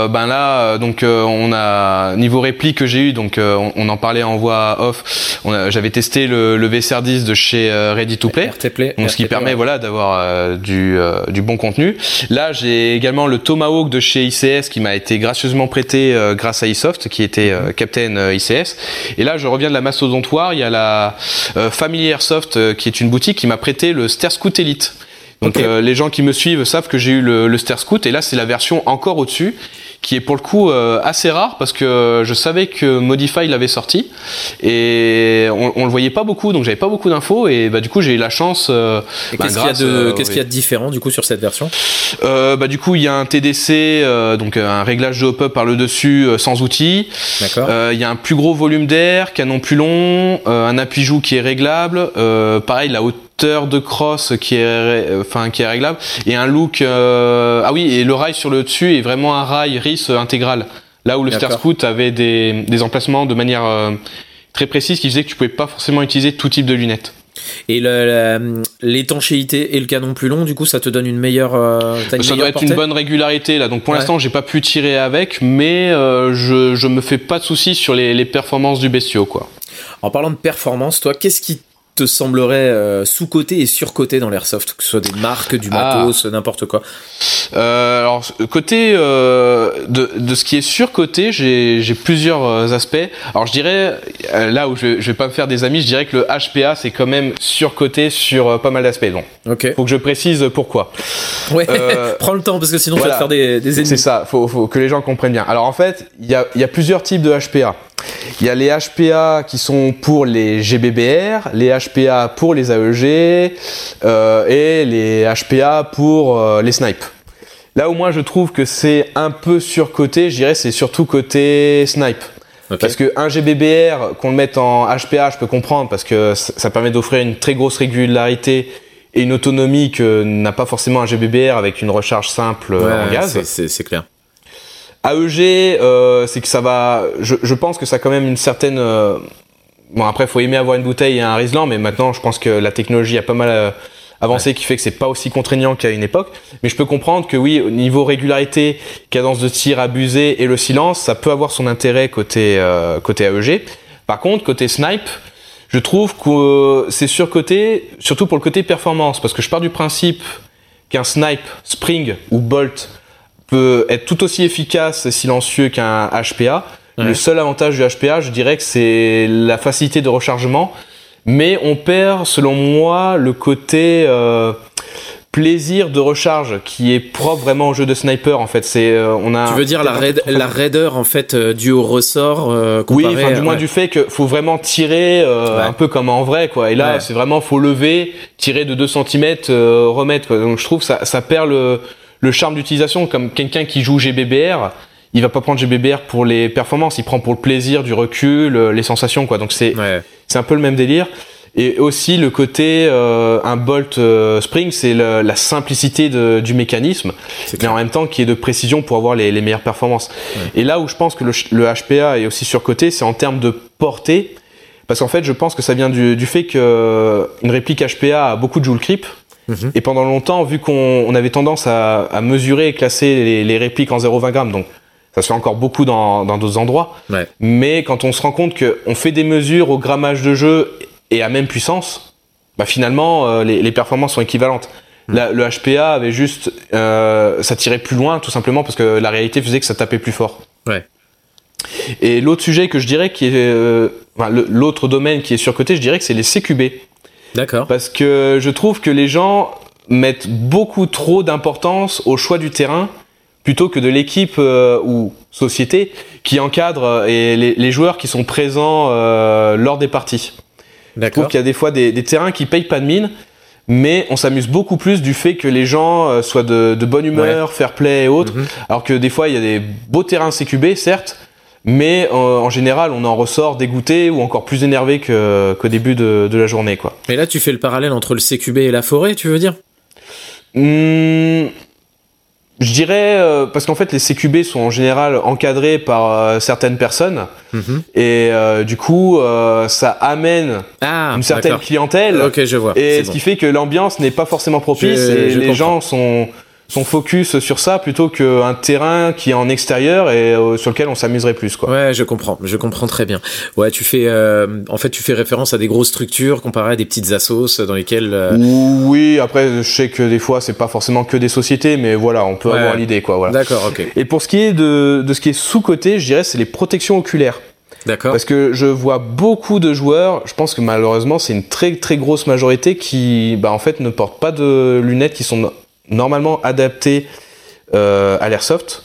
Speaker 2: ben là, donc, on a, niveau réplique que j'ai eu, donc, on, on, en parlait en voix off. J'avais testé le, le VCR10 de chez Ready to Play.
Speaker 1: donc,
Speaker 2: ce qui permet, voilà, d'avoir du, du bon contenu. Là, j'ai également le Tomahawk de chez ICS qui m'a été gracieusement prêté euh, grâce à iSoft, qui était euh, Captain euh, ICS. Et là, je reviens de la mastodontoire. Il y a la Family Airsoft qui est une boutique qui m'a prêté le Star Scout Elite. Donc les gens qui me suivent savent que j'ai eu le, le Star Scout et là c'est la version encore au-dessus qui est pour le coup euh, assez rare parce que je savais que Modify l'avait sorti et on, on, le voyait pas beaucoup donc j'avais pas beaucoup d'infos et bah du coup j'ai eu la chance euh,
Speaker 1: bah, qu'est-ce qu'il y a de euh, qu'est-ce qu'il y a de différent du coup sur cette version?
Speaker 2: Euh, bah du coup il y a un TDC donc un réglage de hop-up par le dessus sans outils.
Speaker 1: D'accord.
Speaker 2: Il y a un plus gros volume d'air canon plus long un appui joue qui est réglable pareil la haute de crosse qui est enfin qui est réglable et un look euh, ah oui et le rail sur le dessus est vraiment un rail RIS intégral là où le Star Scout avait des, des emplacements de manière euh, très précise qui faisait que tu pouvais pas forcément utiliser tout type de lunettes
Speaker 1: et l'étanchéité et le canon plus long, du coup, ça te donne une meilleure. Euh,
Speaker 2: ça doit être une bonne régularité là. Donc pour l'instant, j'ai pas pu tirer avec, mais je, je me fais pas de soucis sur les, les performances du bestiau, quoi.
Speaker 1: En parlant de performance, toi, qu'est-ce qui te semblerait euh, sous-côté et sur-côté dans l'airsoft, que ce soit des marques, du matos, ah. n'importe quoi
Speaker 2: euh, Alors, côté euh, de, de, ce qui est sur-côté, j'ai plusieurs aspects. Alors, je dirais, là où je, je vais pas me faire des amis, je dirais que le HPA, c'est quand même sur-côté sur pas mal d'aspects. Donc,
Speaker 1: ok
Speaker 2: faut que je précise pourquoi.
Speaker 1: Ouais, prends le temps, parce que sinon, tu vas te faire des, des ennemis.
Speaker 2: C'est ça, faut, faut que les gens comprennent bien. Alors, en fait, il y a, y a plusieurs types de HPA. Il y a les HPA qui sont pour les GBBR, les HPA pour les AEG euh, et les HPA pour euh, les snipes. Là où moi je trouve que c'est un peu surcoté, je dirais c'est surtout côté snipe. Parce que un GBBR qu'on le mette en HPA, je peux comprendre parce que ça permet d'offrir une très grosse régularité et une autonomie que n'a pas forcément un GBBR avec une recharge simple en gaz.
Speaker 1: C'est clair.
Speaker 2: AEG, euh, c'est que ça va. Je, je, pense que ça a quand même une certaine. Euh, bon après, faut aimer avoir une bouteille et un Riesling, mais maintenant, je pense que la technologie a pas mal euh, avancé, qui fait que c'est pas aussi contraignant qu'à une époque. Mais je peux comprendre que oui, au niveau régularité, cadence de tir abusée et le silence, ça peut avoir son intérêt côté euh, côté AEG. Par contre, côté snipe, je trouve que c'est surcoté, surtout pour le côté performance, parce que je pars du principe qu'un snipe, spring ou bolt peut être tout aussi efficace et silencieux qu'un HPA. Le seul avantage du HPA, je dirais que c'est la facilité de rechargement, mais on perd, selon moi, le côté euh, plaisir de recharge qui est propre vraiment au jeu de sniper. En fait, c'est euh, on a.
Speaker 1: Tu veux dire la, raid, la raideur en fait euh, due au ressort
Speaker 2: Oui, enfin du moins du fait qu'il faut vraiment tirer un peu comme en vrai quoi. Et là, c'est vraiment faut lever, tirer de 2 cm, remettre. Quoi. Donc je trouve ça ça perd le le charme d'utilisation, comme quelqu'un qui joue GBBR, il va pas prendre GBBR pour les performances, il prend pour le plaisir du recul, euh, les sensations, quoi. Donc c'est c'est un peu le même délire. Et aussi le côté euh, un bolt euh, spring, c'est la simplicité de, du mécanisme, mais en même temps qui est de précision pour avoir les, les meilleures performances. Et là où je pense que le, le HPA est aussi surcoté, c'est en termes de portée, parce qu'en fait je pense que ça vient du, du fait que une réplique HPA a beaucoup de joule creep, Mhm. Et pendant longtemps, vu qu'on avait tendance à, à, mesurer et classer les, les répliques en 0,20 grammes, donc ça se fait encore beaucoup dans d'autres endroits.
Speaker 1: Ouais.
Speaker 2: Mais quand on se rend compte qu'on fait des mesures au grammage de jeu et à même puissance, bah finalement, euh, les, les, performances sont équivalentes. Mhm. le HPA avait juste, euh, ça tirait plus loin, tout simplement parce que la réalité faisait que ça tapait plus fort.
Speaker 1: Ouais.
Speaker 2: Et l'autre sujet que je dirais qui est euh, l'autre domaine qui est surcoté, je dirais que c'est les CQB.
Speaker 1: D'accord.
Speaker 2: Parce que je trouve que les gens mettent beaucoup trop d'importance au choix du terrain plutôt que de l'équipe euh, ou société qui encadre euh, et les, joueurs qui sont présents euh, lors des parties. Je trouve qu'il y a des fois des, terrains qui payent pas de mine, mais on s'amuse beaucoup plus du fait que les gens soient de, bonne humeur, fair play et autres. Mhm. Alors que des fois, il y a des beaux terrains CQB, certes, mais en général, on en ressort dégoûté ou encore plus énervé qu'au début de, la journée. Quoi.
Speaker 1: Mais là, tu fais le parallèle entre le CQB et la forêt, tu veux dire?
Speaker 2: Mmh, je dirais euh, parce qu'en fait les CQB sont en général encadrés par euh, certaines personnes mhm. et euh, du coup ça amène ah, une certaine clientèle.
Speaker 1: Ok, je vois.
Speaker 2: Et ce qui fait que l'ambiance n'est pas forcément propice et les gens sont son focus sur ça plutôt qu'un terrain qui est en extérieur et euh, sur lequel on s'amuserait plus quoi.
Speaker 1: Ouais, je comprends, je comprends très bien. Ouais, tu fais euh, en fait tu fais référence à des grosses structures comparées à des petites assos dans lesquelles euh,
Speaker 2: Oui, après je sais que des fois c'est pas forcément que des sociétés mais voilà, on peut avoir l'idée quoi, voilà.
Speaker 1: D'accord, OK.
Speaker 2: Et pour ce qui est de de ce qui est sous-côté, je dirais c'est les protections oculaires.
Speaker 1: D'accord.
Speaker 2: Parce que je vois beaucoup de joueurs, je pense que malheureusement c'est une très très grosse majorité qui bah en fait ne portent pas de lunettes qui sont normalement adapté euh, à l'airsoft.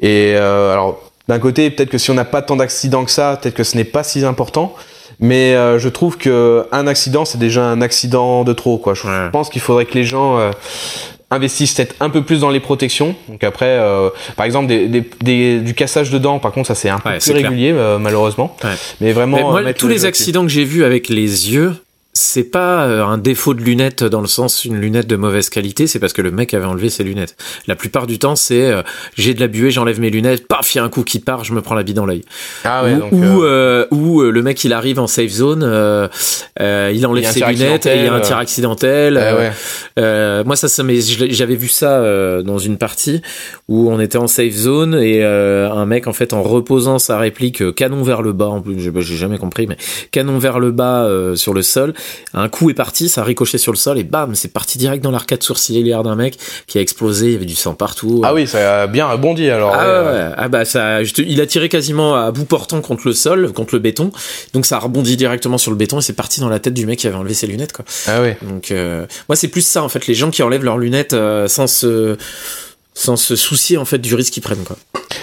Speaker 2: Et euh, alors, d'un côté, peut-être que si on n'a pas tant d'accidents que ça, peut-être que ce n'est pas si important. Mais euh, je trouve que un accident, c'est déjà un accident de trop. Quoi. Je pense qu'il faudrait que les gens euh, investissent peut-être un peu plus dans les protections. Donc après, euh, par exemple, des, des, des, du cassage de dents, par contre, ça c'est un peu plus régulier, malheureusement.
Speaker 1: Mais vraiment, tous les accidents que j'ai vus avec les yeux, c'est pas euh, un défaut de lunettes dans le sens une lunette de mauvaise qualité, c'est parce que le mec avait enlevé ses lunettes. La plupart du temps, c'est euh, j'ai de la buée, j'enlève mes lunettes, paf, il y a un coup qui part, je me prends la bille dans l'œil.
Speaker 2: Ah ouais,
Speaker 1: ou, euh, ou, le mec il arrive en safe zone, il enlève ses lunettes et il y a un tir accidentel. Ah moi ça, ça j'avais vu ça dans une partie où on était en safe zone et un mec en fait en reposant sa réplique canon vers le bas, en plus j'ai jamais compris, mais canon vers le bas sur le sol un coup est parti, ça a ricoché sur le sol et bam, c'est parti direct dans l'arcade sourcilière d'un mec qui a explosé, il y avait du sang partout.
Speaker 2: Ah oui, ça a bien rebondi alors.
Speaker 1: Ah, ouais, ah bah ça, il a tiré quasiment à bout portant contre le sol, contre le béton, donc ça a rebondi directement sur le béton et c'est parti dans la tête du mec qui avait enlevé ses lunettes quoi.
Speaker 2: Ah oui.
Speaker 1: Donc euh, moi c'est plus ça en fait, les gens qui enlèvent leurs lunettes euh, sans se sans se soucier en fait du risque qu'ils prennent quoi.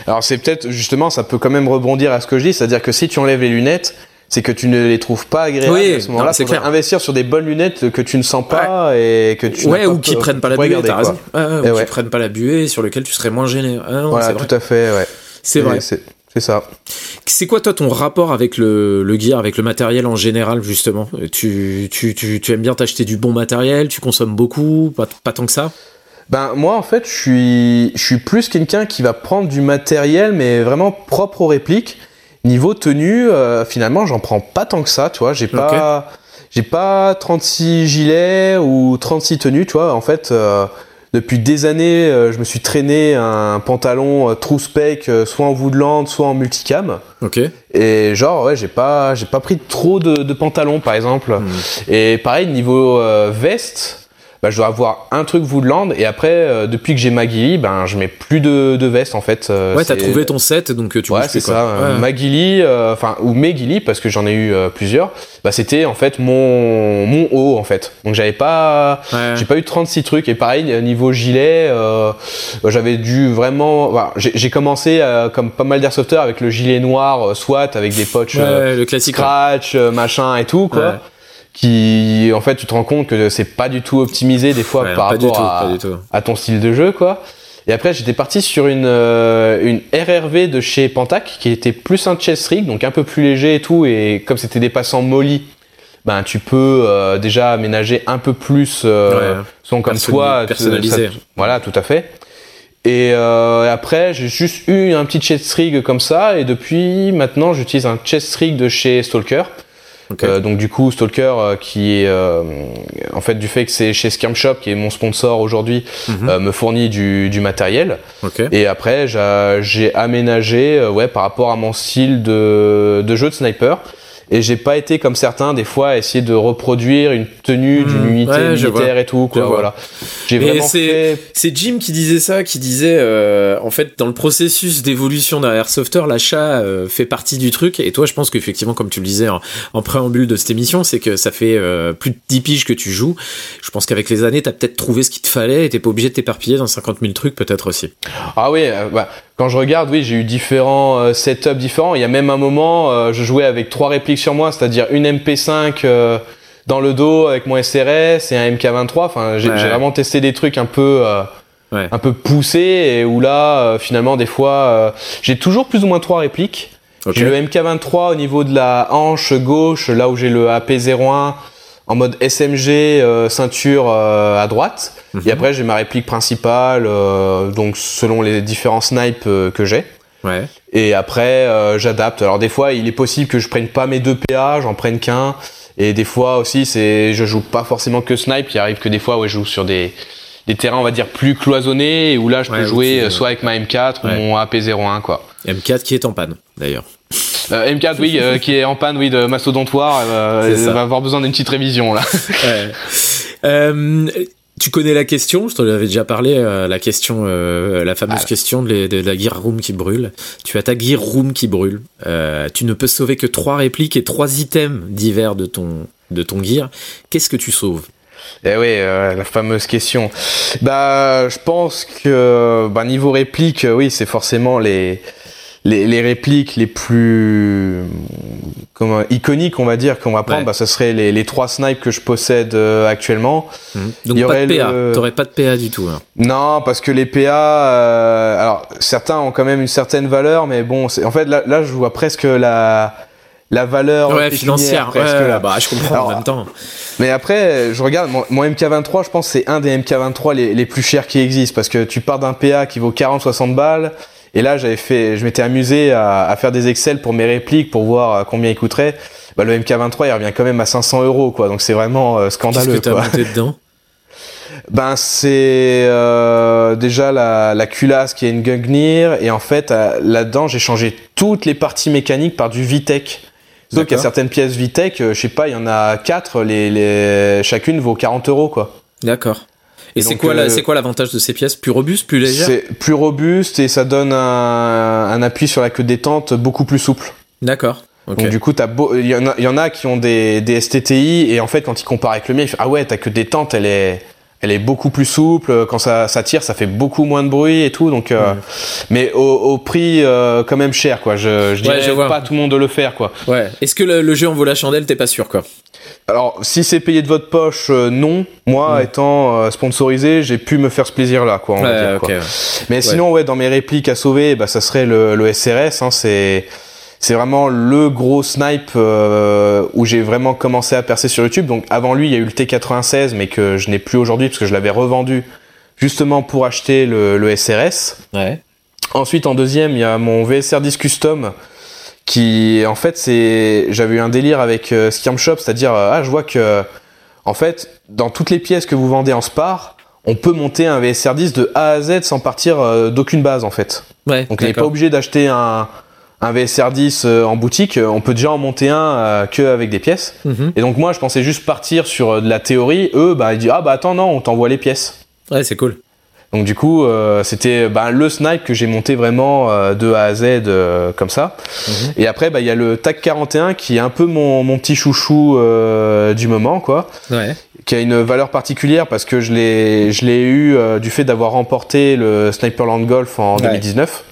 Speaker 2: Alors c'est peut-être justement ça peut quand même rebondir à ce que je dis, c'est-à-dire que si tu enlèves les lunettes c'est que tu ne les trouves pas agréables
Speaker 1: oui,
Speaker 2: à ce moment-là. C'est clair. Investir sur des bonnes lunettes que tu ne sens pas et que tu
Speaker 1: ouais ou qui prennent pas la buée. T'as raison. Ouais, ou qui prennent pas la buée sur lequel tu serais moins gêné.
Speaker 2: Ah, voilà, tout à fait. Ouais.
Speaker 1: C'est vrai.
Speaker 2: C'est ça.
Speaker 1: C'est quoi toi ton rapport avec le, le gear, avec le matériel en général justement? Tu, tu, tu, tu aimes bien t'acheter du bon matériel, tu consommes beaucoup, pas, pas tant que ça?
Speaker 2: Ben moi en fait je suis je suis plus quelqu'un qui va prendre du matériel mais vraiment propre aux répliques Niveau tenue, euh, finalement, j'en prends pas tant que ça, tu vois. J'ai pas, j'ai pas 36 gilets ou 36 tenues, tu vois. En fait, euh, depuis des années, euh, je me suis traîné un pantalon true spec, soit en woodland, soit en multicam.
Speaker 1: Ok.
Speaker 2: Et genre, ouais, j'ai pas, j'ai pas pris trop de, de pantalons, par exemple. Hmm. Et pareil, niveau veste, bah, je dois avoir un truc Woodland et après euh, depuis que j'ai Magili ben je mets plus de, de veste en fait
Speaker 1: euh, ouais t'as trouvé ton set donc tu
Speaker 2: ouais c'est ça. Ouais. Magili enfin ou Megili parce que j'en ai eu plusieurs bah c'était en fait mon mon haut en fait. Donc j'avais pas j'ai pas eu 36 trucs et pareil niveau gilet j'avais dû vraiment j'ai commencé comme pas mal d'airsofters avec le gilet noir SWAT avec des poches
Speaker 1: le classique
Speaker 2: scratch machin et tout quoi qui en fait tu te rends compte que c'est pas du tout optimisé des fois par rapport à, à, ton style de jeu quoi. Et après j'étais parti sur une euh, une RRV de chez Pentac qui était plus un chest rig donc un peu plus léger et tout et comme c'était des passants molly ben tu peux euh, déjà aménager un peu plus euh, son comme toi
Speaker 1: personnalisé.
Speaker 2: voilà tout à fait. Et euh, après, j'ai juste eu un petit chest rig comme ça, et depuis maintenant, j'utilise un chest rig de chez Stalker. Euh, donc du coup, Stalker, euh, qui est euh, en fait du fait que c'est chez Scam Shop, qui est mon sponsor aujourd'hui, mhm. me fournit du, du matériel. Et après, j'ai aménagé, ouais, par rapport à mon style de, de jeu de sniper. Et j'ai pas été comme certains des fois à essayer de reproduire une tenue d'une hmm. unité militaire et tout quoi. Voilà. j'ai vraiment fait.
Speaker 1: C'est Jim qui disait ça, qui disait en fait dans le processus d'évolution d'un airsofter, l'achat fait partie du truc. Et toi, je pense qu'effectivement, comme tu le disais en, préambule de cette émission, c'est que ça fait plus de 10 piges que tu joues. Je pense qu'avec les années, t'as peut-être trouvé ce qu'il te fallait et t'es pas obligé de t'éparpiller dans 50 000 trucs peut-être aussi.
Speaker 2: Ah oui, bah, quand je regarde, oui, j'ai eu différents setups différents. Il y a même un moment, je jouais avec trois répliques sur moi, c'est-à-dire une MP5 dans le dos avec mon SRS et un MK23. Enfin, j'ai vraiment testé des trucs un peu euh, un peu poussés et où là, euh, finalement, des fois, euh, j'ai toujours plus ou moins trois répliques. J'ai le MK23 au niveau de la hanche gauche, là où j'ai le AP01 en mode SMG ceinture à droite. Et mhm. après, j'ai ma réplique principale, donc selon les différents snipes que j'ai.
Speaker 1: Ouais.
Speaker 2: Et après, j'adapte. Alors des fois, il est possible que je prenne pas mes deux PA, j'en prenne qu'un. Et des fois aussi, c'est, je joue pas forcément que snipe. Il arrive que des fois, ouais, je joue sur des, des terrains, on va dire, plus cloisonnés, où là, je peux jouer euh, soit avec ma M4 ou mon AP01, quoi.
Speaker 1: M4 qui est en panne, d'ailleurs.
Speaker 2: Euh, M4, oui, euh, qui est en panne, oui, de mastodontoire. Euh, va avoir besoin d'une petite révision, là.
Speaker 1: Euh, tu connais la question, je te l'avais déjà parlé, euh, la question, euh, la fameuse ah. question de, la gear room qui brûle. Tu as ta gear room qui brûle. Euh, tu ne peux sauver que trois répliques et trois items divers de ton de ton gear. Qu'est-ce que tu sauves?
Speaker 2: Eh oui, la fameuse question. Bah, je pense que bah, niveau réplique, oui, c'est forcément les les, les, répliques les plus comment, iconiques, on va dire, qu'on va prendre, bah, ce serait les, les, trois snipes que je possède euh, actuellement.
Speaker 1: Mmh. Donc Il pas de PA, t'aurais pas de PA du tout. Hein.
Speaker 2: Non, parce que les PA, euh, alors certains ont quand même une certaine valeur, mais bon, en fait là, là, je vois presque la la valeur
Speaker 1: ouais, financière. Presque là. Bah, je comprends en même temps.
Speaker 2: Mais après, je regarde mon, mon MK23, je pense c'est un des MK23 les, les plus chers qui existent parce que tu pars d'un PA qui vaut 40-60 balles et là, j'avais fait, je m'étais amusé à, à, faire des Excel pour mes répliques pour voir euh, combien il coûterait. Bah, le MK23, il revient quand même à 500 euros, quoi. Donc c'est vraiment euh, scandaleux.
Speaker 1: Qu'est-ce que t'as monté dedans?
Speaker 2: Ben c'est euh, déjà la, la, culasse qui est une Gungnir et en fait euh, là-dedans j'ai changé toutes les parties mécaniques par du Vitech. Donc il y a certaines pièces Vitech, je sais pas, il y en a quatre, les, les chacune vaut 40 euros quoi.
Speaker 1: D'accord. Et, c'est quoi, euh, c'est quoi l'avantage de ces pièces? Plus robuste, plus légère
Speaker 2: C'est plus robuste et ça donne un, un, appui sur la queue détente beaucoup plus souple.
Speaker 1: D'accord.
Speaker 2: Donc du coup, il y, en a, y en a qui ont des, des STTI et en fait, quand ils comparent avec le mien, ils font ah ouais, ta queue détente, elle est, elle est beaucoup plus souple. Quand ça, ça tire, ça fait beaucoup moins de bruit et tout. Donc, euh, mais au, au prix euh, quand même cher, quoi. Je, je dirais pas tout le monde de le faire, quoi.
Speaker 1: Ouais. Est-ce que le, le, jeu en vaut la chandelle? T'es pas sûr, quoi
Speaker 2: alors, si c'est payé de votre poche, euh, non. Moi, étant euh, sponsorisé, j'ai pu me faire ce plaisir-là, quoi. Mais sinon, ouais, dans mes répliques à sauver, bah, ça serait le, le SRS. Hein, c'est c'est vraiment le gros snipe euh, où j'ai vraiment commencé à percer sur YouTube. Donc avant lui, il y a eu le T96, mais que je n'ai plus aujourd'hui parce que je l'avais revendu justement pour acheter le, le SRS.
Speaker 1: Ouais.
Speaker 2: Ensuite, en deuxième, il y a mon VSR 10 Custom qui en fait c'est j'avais eu un délire avec euh, Shop, c'est-à-dire euh, ah je vois que en fait dans toutes les pièces que vous vendez en Spar, on peut monter un VSR 10 de A à Z sans partir euh, d'aucune base en fait.
Speaker 1: Ouais,
Speaker 2: Donc on n'est pas obligé d'acheter un un VSR 10 euh, en boutique, on peut déjà en monter un que avec des pièces. Mhm. Et donc moi je pensais juste partir sur de la théorie, eux bah ils disent ah bah attends non, on t'envoie les pièces.
Speaker 1: Ouais, c'est cool.
Speaker 2: Donc du coup, euh, c'était bah, le snipe que j'ai monté vraiment euh, de A à Z euh, comme ça. Mhm. Et après, bah, il y a le TAC 41 qui est un peu mon, mon petit chouchou du moment, quoi.
Speaker 1: Ouais.
Speaker 2: Qui a une valeur particulière parce que je l'ai, je l'ai eu du fait d'avoir remporté le Sniperland Golf en 2019.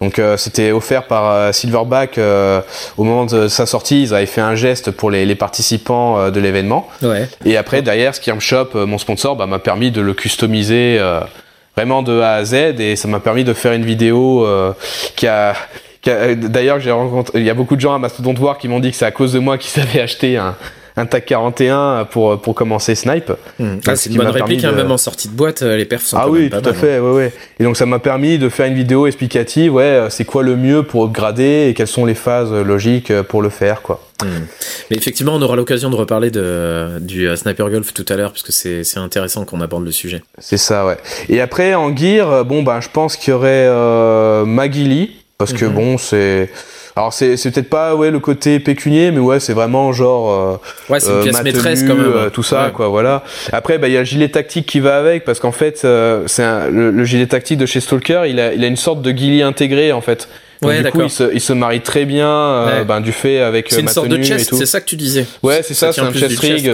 Speaker 2: Donc c'était offert par Silverback au moment de sa sortie. Ils avaient fait un geste pour les, les participants de l'événement.
Speaker 1: Ouais.
Speaker 2: Et après derrière, Skirm Shop, mon sponsor, bah, m'a permis de le customiser vraiment de A à Z et ça m'a permis de faire une vidéo euh, qui a D'ailleurs, j'ai rencontré, il y a beaucoup de gens à Mastodon Voir qui m'ont dit que c'est à cause de moi qu'ils avaient acheté un, un TAC 41 pour pour commencer Snipe.
Speaker 1: Hmm. Ah, c'est une bonne réplique, hein, même en sortie de boîte, euh, les perfs sont.
Speaker 2: Ah oui, tout à fait, hein. ouais, ouais. Et donc ça m'a permis de faire une vidéo explicative, ouais, euh, c'est quoi le mieux pour upgrader et quelles sont les phases logiques euh, pour le faire, quoi.
Speaker 1: Hmm. Mais effectivement, on aura l'occasion de reparler de, du Sniper Golf tout à l'heure, parce que c'est intéressant qu'on aborde le sujet.
Speaker 2: C'est ça, ouais. Et après, en gear, bon, bah, je pense qu'il y aurait euh, Magili, parce que mhm. bon, c'est Alors c'est peut-être pas ouais le côté pécunier, mais ouais c'est vraiment genre
Speaker 1: ouais c'est une pièce maîtresse quand même.
Speaker 2: tout ça quoi voilà. Après bah il y a le gilet tactique qui va avec parce qu'en fait c'est le, gilet tactique de chez Stalker, il a il a une sorte de ghillie intégré en fait. Donc, ouais, du coup, il se, il se, marie très bien ben, du fait avec
Speaker 1: C'est une sorte de chest, c'est ça que tu disais.
Speaker 2: Ouais, c'est ça, c'est un chest rig.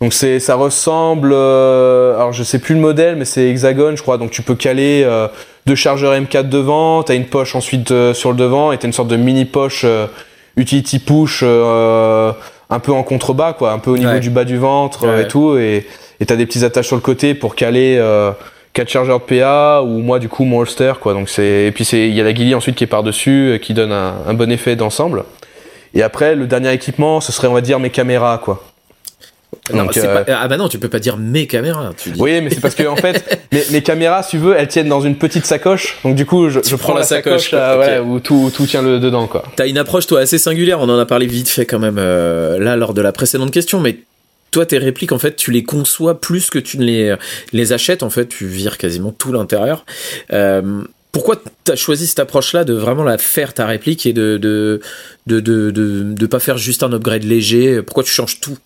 Speaker 2: Donc c'est ça ressemble alors je sais plus le modèle mais c'est hexagone je crois donc tu peux caler deux chargeurs M4 devant, t'as une poche ensuite euh, sur le devant et t'as une sorte de mini poche euh, utility push euh, un peu en contrebas quoi, un peu au niveau du bas du ventre et tout et et t'as des petits attaches sur le côté pour caler quatre chargeurs de PA ou moi du coup mon holster quoi. Donc c'est et puis c'est il y a la guillie ensuite qui est par dessus qui donne un, un bon effet d'ensemble. Et après le dernier équipement ce serait on va dire mes caméras quoi.
Speaker 1: Euh, ah bah non, tu peux pas dire mes caméras. Tu dis.
Speaker 2: Oui, mais c'est parce que en fait, mes, caméras, si tu veux, elles tiennent dans une petite sacoche. Donc du coup, je, prends, la sacoche, euh, où tout, tout tient le dedans, quoi.
Speaker 1: T'as une approche toi assez singulière. On en a parlé vite fait quand même là lors de la précédente question, mais toi, tes répliques, en fait, tu les conçois plus que tu ne les, les achètes. En fait, tu vires quasiment tout l'intérieur. Euh, pourquoi tu as choisi cette approche-là de vraiment la faire ta réplique et de de, de, de, de, de pas faire juste un upgrade léger? Pourquoi tu changes tout?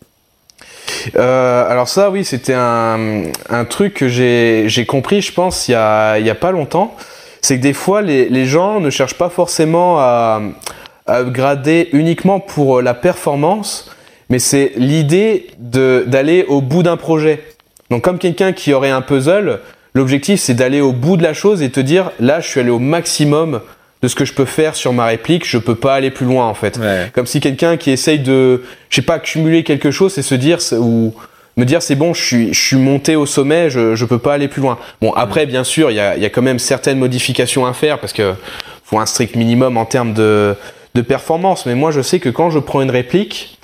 Speaker 2: Euh, alors ça, oui, c'était un, un truc que j'ai compris, je pense, il y a, a pas longtemps. C'est que des fois, les, les gens ne cherchent pas forcément à, à uniquement pour la performance, mais c'est l'idée d'aller au bout d'un projet. Donc comme quelqu'un qui aurait un puzzle, l'objectif c'est d'aller au bout de la chose et te dire là je suis allé au maximum de ce que je peux faire sur ma réplique, je peux pas aller plus loin en fait. Comme si quelqu'un qui essaye de, je sais pas, accumuler quelque chose et se dire ou me dire c'est bon, je suis, je suis monté au sommet, je, je peux pas aller plus loin. Bon après bien sûr il y a, y a quand même certaines modifications à faire parce que faut un strict minimum en termes de, de performance. Mais moi je sais que quand je prends une réplique,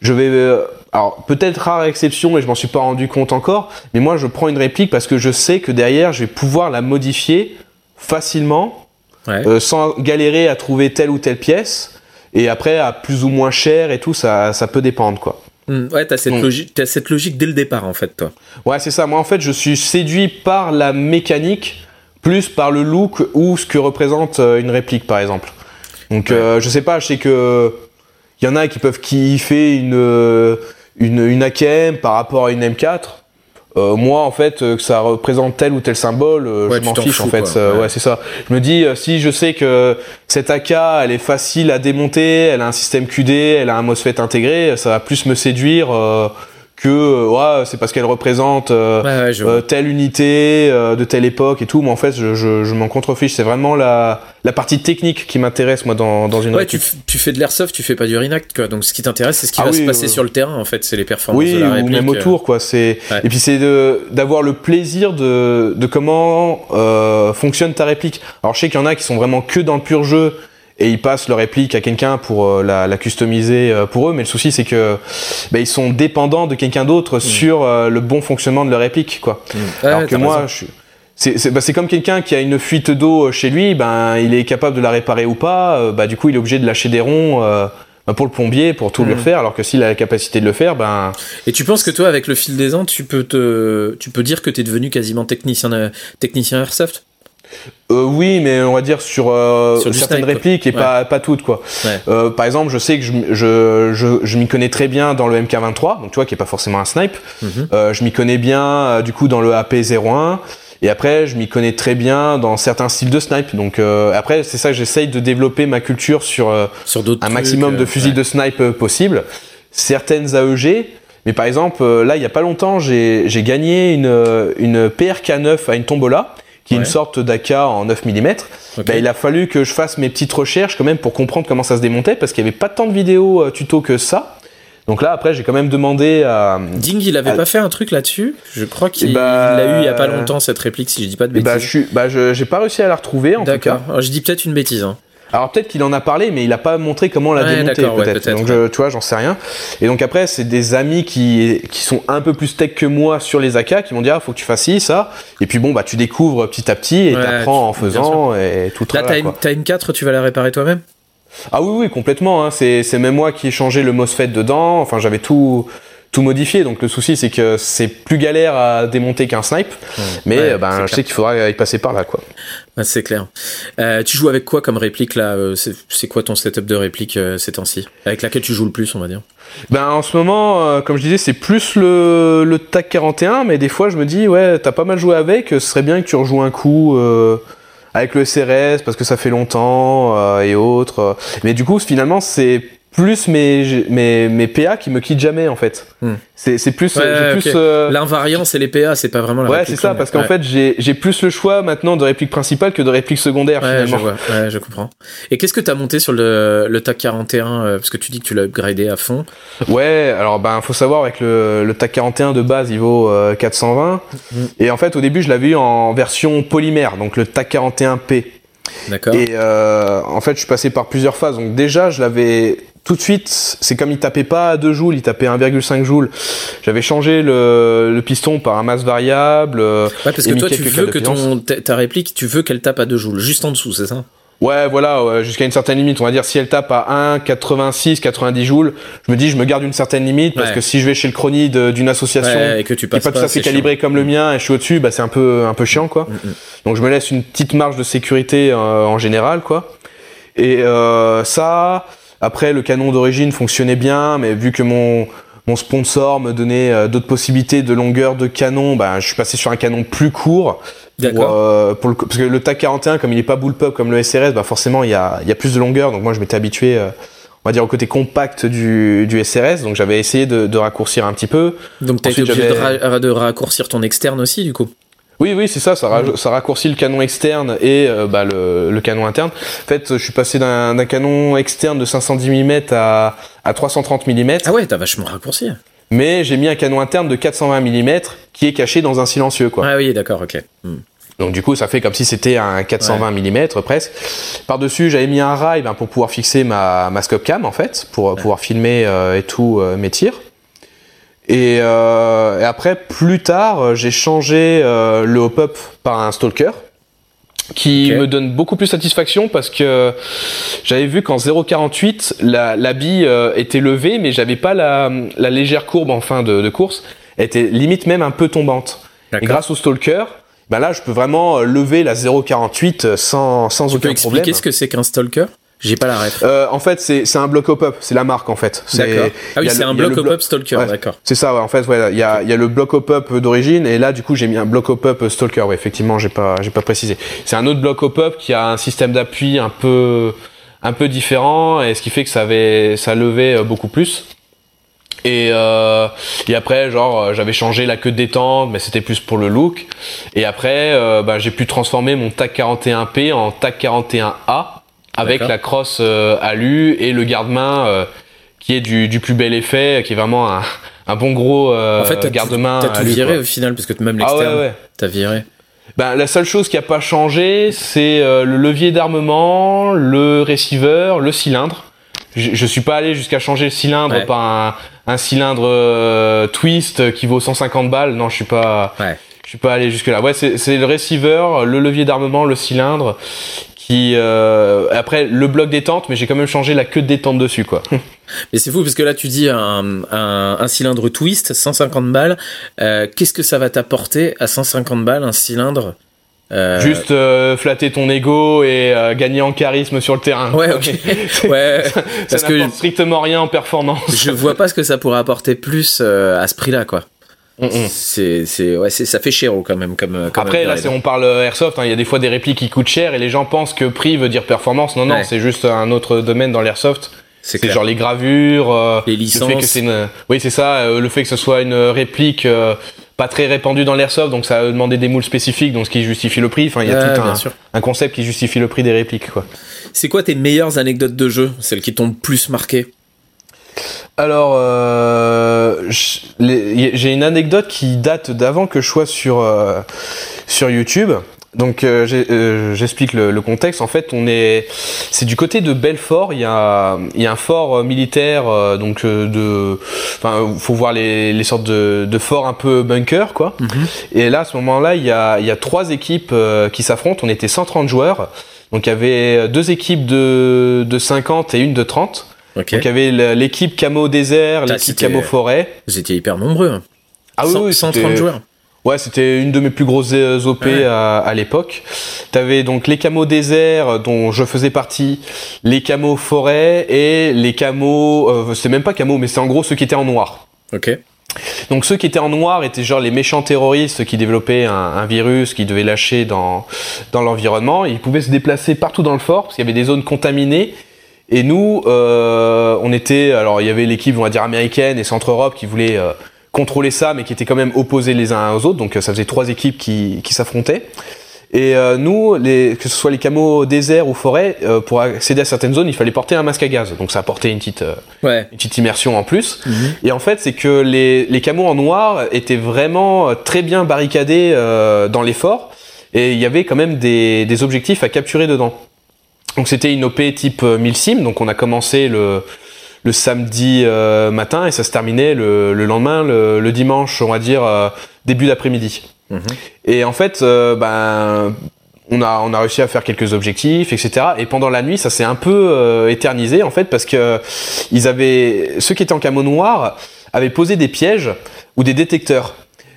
Speaker 2: je vais euh, alors peut-être rare exception et je m'en suis pas rendu compte encore, mais moi je prends une réplique parce que je sais que derrière je vais pouvoir la modifier facilement euh, sans galérer à trouver telle ou telle pièce. Et après, à plus ou moins cher et tout, ça, ça peut dépendre, quoi.
Speaker 1: Hmm, ouais, t'as cette, logique, as cette logique dès le départ, en fait, toi.
Speaker 2: Ouais, c'est ça. Moi, en fait, je suis séduit par la mécanique, plus par le look ou ce que représente euh, une réplique, par exemple. Donc, euh, je sais pas, je sais que il y en a qui peuvent kiffer une, une, une AKM par rapport à une M4. Euh, moi en fait euh, que ça représente tel ou tel symbole euh, je m'en fiche en fait. ouais, c'est ça. Je me dis si je sais que cette AK elle est facile à démonter elle a un système QD elle a un MOSFET intégré ça va plus me séduire que euh, ouais, c'est parce qu'elle représente euh, euh, telle unité de telle époque et tout. Mais en fait, je, je, je m'en contrefiche. C'est vraiment la, la partie technique qui m'intéresse moi dans, dans une.
Speaker 1: Ouais, tu, tu, fais de l'airsoft, tu fais pas du reenact quoi. Donc ce qui t'intéresse, c'est ce qui ah va se passer sur le terrain. En fait, c'est les performances de la réplique.
Speaker 2: ou même autour quoi. C'est et puis c'est d'avoir le plaisir de de comment fonctionne ta réplique. Alors je sais qu'il y en a qui sont vraiment que dans le pur jeu et ils passent leur réplique à quelqu'un pour euh, la, la, customiser euh, pour eux. Mais le souci, c'est que bah, ils sont dépendants de quelqu'un d'autre mm. sur euh, le bon fonctionnement de leur réplique, quoi. Mm. Alors que moi, je c'est bah, comme quelqu'un qui a une fuite d'eau chez lui, ben il est capable de la réparer ou pas. bah du coup, il est obligé de lâcher des ronds. Bah, pour le plombier, pour tout le mm. faire, alors que s'il a la capacité de le faire, ben.
Speaker 1: Et tu penses que toi, avec le fil des ans, tu peux te, tu peux dire que tu es devenu quasiment technicien, technicien airsoft?
Speaker 2: Euh, oui, mais on va dire sur, euh, certaines répliques et pas, pas toutes quoi. Euh, par exemple, je sais que je, je, je, je m'y connais très bien dans le MK23, donc tu vois qui est pas forcément un snipe. Mhm. euh, je m'y connais bien du coup dans le AP01 et après je m'y connais très bien dans certains styles de snipe. Donc euh, après c'est ça que j'essaye de développer ma culture sur,
Speaker 1: sur
Speaker 2: un maximum de fusils de snipe possible. Certaines AEG. Mais par exemple, là, il y a pas longtemps, j'ai gagné une, une PRK9 à une tombola qui est une sorte d'AK en 9 mm. Bah, il a fallu que je fasse mes petites recherches quand même pour comprendre comment ça se démontait parce qu'il n'y avait pas tant de vidéos euh, tuto que ça. Donc là, après, j'ai quand même demandé à.
Speaker 1: Ding, il avait pas fait un truc là-dessus? Je crois qu'il bah, l'a eu il y a pas longtemps cette réplique, si je dis pas de bêtises.
Speaker 2: Bah, je suis, bah, j'ai pas réussi à la retrouver en tout cas.
Speaker 1: D'accord. Je dis peut-être une bêtise. Hein.
Speaker 2: Alors peut-être qu'il en a parlé, mais il a pas montré comment la démonter peut-être. donc je, tu vois, j'en sais rien. Et donc après, c'est des amis qui qui sont un peu plus tech que moi sur les AK qui m'ont dit ah faut que tu fasses ci ça. Et puis bon bah tu découvres petit à petit et tu t'apprends en faisant et tout.
Speaker 1: Là t'as une, as une 4, tu vas la réparer toi-même?
Speaker 2: Ah oui oui complètement. Hein. C'est c'est même moi qui ai changé le MOSFET dedans. Enfin j'avais tout tout modifier. Donc le souci, c'est que c'est plus galère à démonter qu'un snipe. Mais ben, je sais qu'il faudra y passer par là, quoi.
Speaker 1: c'est clair. Euh, tu joues avec quoi comme réplique là euh, C'est quoi ton setup de réplique euh, ces temps-ci? Avec laquelle tu joues le plus, on va dire?
Speaker 2: Ben en ce moment, comme je disais, c'est plus le, le TAC 41, mais des fois je me dis ouais, t'as pas mal joué avec, ce serait bien que tu rejoues un coup avec le CRS parce que ça fait longtemps et autres. Mais du coup, finalement, c'est plus mes, mes, mes PA qui me quittent jamais en fait. Hmm. C'est plus, plus
Speaker 1: euh... l'invariance et les PA, c'est pas vraiment la
Speaker 2: Ouais, c'est ça, parce qu'en fait j'ai plus le choix maintenant de réplique principale que de réplique secondaire finalement.
Speaker 1: Je vois. Ouais, je comprends. Et qu'est-ce que t'as monté sur le, le TAC 41 euh, Parce que tu dis que tu l'as upgradé à fond.
Speaker 2: Ouais, alors ben faut savoir avec le, le TAC 41 de base il vaut 420 hmm. et en fait au début je l'avais eu en version polymère, donc le TAC 41P.
Speaker 1: D'accord.
Speaker 2: Et euh, en fait je suis passé par plusieurs phases. Donc déjà je l'avais tout de suite, c'est comme il tapait pas à 2 joules, il tapait 1,5 joules. J'avais changé le, le, piston par un masse variable.
Speaker 1: Ouais, parce que toi, tu veux que ton, ta réplique, tu veux qu'elle tape à 2 joules, juste en dessous, c'est ça?
Speaker 2: Ouais, voilà, jusqu'à une certaine limite. On va dire si elle tape à 1,86, 90 joules, je me dis je me garde une certaine limite parce que si je vais chez le chrony d'une association
Speaker 1: et que tu passes
Speaker 2: pas, tout à fait calibré comme le mien et je suis au-dessus, bah c'est un peu un peu chiant quoi. Mm, mm. Donc je me laisse une petite marge de sécurité euh, en général quoi. Et euh, ça, après, le canon d'origine fonctionnait bien, mais vu que mon mon sponsor me donnait euh, d'autres possibilités de longueur de canon, ben je suis passé sur un canon plus court. D'accord. Euh, pour le, parce que le TAC 41, comme il est pas bullpup comme le SRS, bah forcément il y a, il y a plus de longueur. Donc moi je m'étais habitué, euh, on va dire au côté compact du, du SRS. Donc j'avais essayé de, de, raccourcir un petit peu.
Speaker 1: Donc t'as été obligé de, de, raccourcir ton externe aussi du coup?
Speaker 2: Oui, oui, c'est ça, ça, ça, raccourcit le canon externe et euh, bah, le, le, canon interne. En fait, je suis passé d'un canon externe de 510 mm à, à 330 mm.
Speaker 1: Ah ouais, t'as vachement raccourci.
Speaker 2: Mais j'ai mis un canon interne de 420 mm qui est caché dans un silencieux, quoi.
Speaker 1: Ah oui, d'accord, ok. Hmm.
Speaker 2: Donc du coup, ça fait comme si c'était un 420 mm presque. Par-dessus, j'avais mis un rail ben, pour pouvoir fixer ma, ma scope cam en fait, pour pouvoir filmer euh, et tout euh, mes tirs. Et, euh, et, après, plus tard, j'ai changé euh, le hop-up par un stalker qui me donne beaucoup plus satisfaction parce que j'avais vu qu'en 0,48 la, la bille euh, était levée mais j'avais pas la, la, légère courbe en fin de, de, course. Elle était limite même un peu tombante. Et grâce au stalker ben là je peux vraiment lever la 0,48 sans, sans
Speaker 1: tu
Speaker 2: aucun
Speaker 1: peux expliquer ce que c'est qu'un stalker? J'ai pas la ref.
Speaker 2: Euh, en fait, c'est c'est un bloc hop-up, c'est la marque en fait.
Speaker 1: D'accord. Ah oui, c'est un bloc hop-up Stalker, d'accord.
Speaker 2: C'est ça, ouais, en fait, ouais, il y a il y a le bloc hop-up d'origine et là du coup j'ai mis un bloc hop-up Stalker. Ouais, effectivement, j'ai pas j'ai pas précisé. C'est un autre bloc hop-up qui a un système d'appui un peu un peu différent et ce qui fait que ça avait ça levait euh, beaucoup plus. Et, euh, et après, genre, j'avais changé la queue de détente, mais c'était plus pour le look. Et après, euh, bah, j'ai pu transformer mon TAC 41P en TAC 41A avec la crosse euh, alu et le garde-main euh, qui est du, du, plus bel effet, qui est vraiment un, un bon gros euh, en fait, garde-main.
Speaker 1: T'as tout viré au final parce que même l'externe, ah ouais, t'as viré.
Speaker 2: Ben, la seule chose qui a pas changé, c'est le levier d'armement, le receiver, le cylindre. Je, je suis pas allé jusqu'à changer le cylindre par un, un cylindre twist qui vaut 150 balles. Non, je suis pas. Ouais. Je suis pas allé jusque là. Ouais, c'est le receiver, le levier d'armement, le cylindre qui euh, après le bloc détente mais j'ai quand même changé la queue de détente dessus quoi
Speaker 1: mais c'est fou parce que là tu dis un, un, un cylindre twist 150 balles euh, qu'est-ce que ça va t'apporter à 150 balles un cylindre
Speaker 2: euh... Juste euh, flatter ton ego et euh, gagner en charisme sur le terrain.
Speaker 1: Ouais, ok. ouais.
Speaker 2: ça, parce que strictement rien en performance.
Speaker 1: je vois pas ce que ça pourrait apporter plus euh, à ce prix-là, quoi. Mm, mm. C'est, c'est, ouais, c'est, ça fait cher quand même. Comme, comme
Speaker 2: Après, là, c'est, on parle airsoft. Hein, il y a des fois des répliques qui coûtent cher et les gens pensent que prix veut dire performance. Non, non, c'est juste un autre domaine dans l'airsoft. C'est, genre les gravures, euh,
Speaker 1: les licences.
Speaker 2: Le fait que c'est une... Oui, c'est ça. Euh, le fait que ce soit une réplique euh, pas très répandue dans l'airsoft, donc ça a demandé des moules spécifiques, donc ce qui justifie le prix. Enfin, il y a tout un, un, concept qui justifie le prix des répliques, quoi.
Speaker 1: C'est quoi tes meilleures anecdotes de jeu, celles qui t'ont plus marqué?
Speaker 2: Alors, euh, j'ai une anecdote qui date d'avant que je sois sur euh, sur YouTube. Donc, euh, euh, j'explique le, le, contexte. En fait, on est, c'est du côté de Belfort. Il y a, il y a un fort militaire, donc de, enfin, faut voir les, les sortes de, de forts un peu bunker, quoi. Mhm. Et là, à ce moment-là, il y a, il y a trois équipes qui s'affrontent. On était 130 joueurs. Donc, il y avait deux équipes de de 50 et une de 30. Donc il y avait l'équipe camo désert, l'équipe camo forêt.
Speaker 1: Vous étiez hyper nombreux. Hein.
Speaker 2: Ah oui,
Speaker 1: 130 joueurs.
Speaker 2: Ouais, c'était une de mes plus grosses euh, OP à, à l'époque. T'avais donc les camos désert dont je faisais partie, les camos forêt et les camos, euh, c'est même pas camos, mais c'est en gros ceux qui étaient en noir.
Speaker 1: Ok.
Speaker 2: Donc ceux qui étaient en noir étaient genre les méchants terroristes qui développaient un, un virus qui devait lâcher dans dans l'environnement. Ils pouvaient se déplacer partout dans le fort parce qu'il y avait des zones contaminées. Et nous, euh, on était alors il y avait l'équipe on va dire américaine et Centre Europe qui voulait euh, contrôler ça, mais qui étaient quand même opposés les uns aux autres. Donc euh, ça faisait trois équipes qui, qui s'affrontaient. Et euh, nous, les, que ce soit les camos désert ou forêt, euh, pour accéder à certaines zones, il fallait porter un masque à gaz. Donc ça apportait une petite,
Speaker 1: ouais.
Speaker 2: une petite immersion en plus. Mm -hmm. Et en fait, c'est que les, les camos en noir étaient vraiment très bien barricadés euh, dans les forts. Et il y avait quand même des, des objectifs à capturer dedans. Donc c'était une OP type 1000 sim. Donc on a commencé le, le samedi euh, matin et ça se terminait le, le lendemain, le, le, dimanche, on va dire euh, début d'après-midi. Mmh. Et en fait, euh, ben on a on a réussi à faire quelques objectifs, etc. Et pendant la nuit, ça s'est un peu euh, éternisé en fait parce que ils avaient ceux qui étaient en camo noir avaient posé des pièges ou des détecteurs.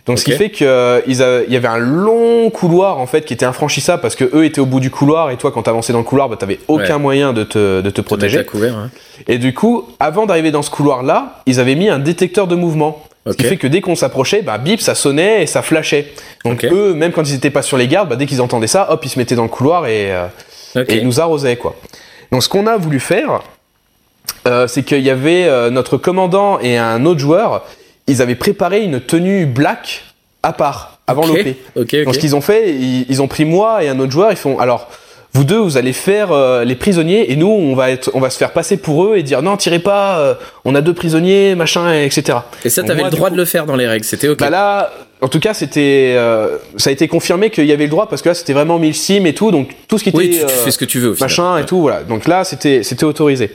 Speaker 2: Donc okay. ce qui fait qu'il y avait un long couloir en fait qui était infranchissable parce que eux étaient au bout du couloir et toi quand t'avançais dans le couloir, bah, t'avais aucun ouais. moyen de te, de te protéger.
Speaker 1: Couvert, hein.
Speaker 2: Et du coup, avant d'arriver dans ce couloir là, ils avaient mis un détecteur de mouvement. Okay. Ce qui fait que dès qu'on s'approchait, bah bip, ça sonnait et ça flashait. Donc okay. eux, même quand ils étaient pas sur les gardes, bah, dès qu'ils entendaient ça, hop, ils se mettaient dans le couloir et, euh, et ils nous arrosaient quoi. Donc ce qu'on a voulu faire, euh, c'est qu'il y avait euh, notre commandant et un autre joueur ils avaient préparé une tenue black à part avant
Speaker 1: okay.
Speaker 2: l'OP.
Speaker 1: Okay,
Speaker 2: Donc ce qu'ils ont fait, ils, ils, ont pris moi et un autre joueur, ils font alors vous deux vous allez faire euh, les prisonniers et nous on va être on va se faire passer pour eux et dire non tirez pas euh, on a deux prisonniers machin etc.
Speaker 1: Et ça t'avais le droit coup, de le faire dans les règles, c'était OK.
Speaker 2: Bah là en tout cas, c'était, euh, ça a été confirmé qu'il y avait le droit parce que là, c'était vraiment 1000 sim et tout, donc tout ce qui était,
Speaker 1: oui, tu, tu fais ce que tu veux, au
Speaker 2: machin
Speaker 1: final.
Speaker 2: et tout, voilà. Donc là, c'était, c'était autorisé.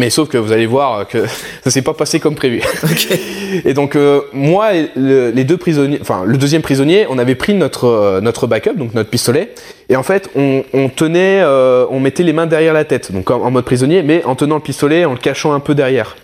Speaker 2: Mais sauf que vous allez voir que ça s'est pas passé comme prévu.
Speaker 1: Okay.
Speaker 2: Et donc euh, moi et le, les deux prisonniers, enfin le deuxième prisonnier, on avait pris notre euh, notre backup, donc notre pistolet, et en fait on, on tenait, euh, on mettait les mains derrière la tête, donc en, en, mode prisonnier, mais en tenant le pistolet, en le cachant un peu derrière.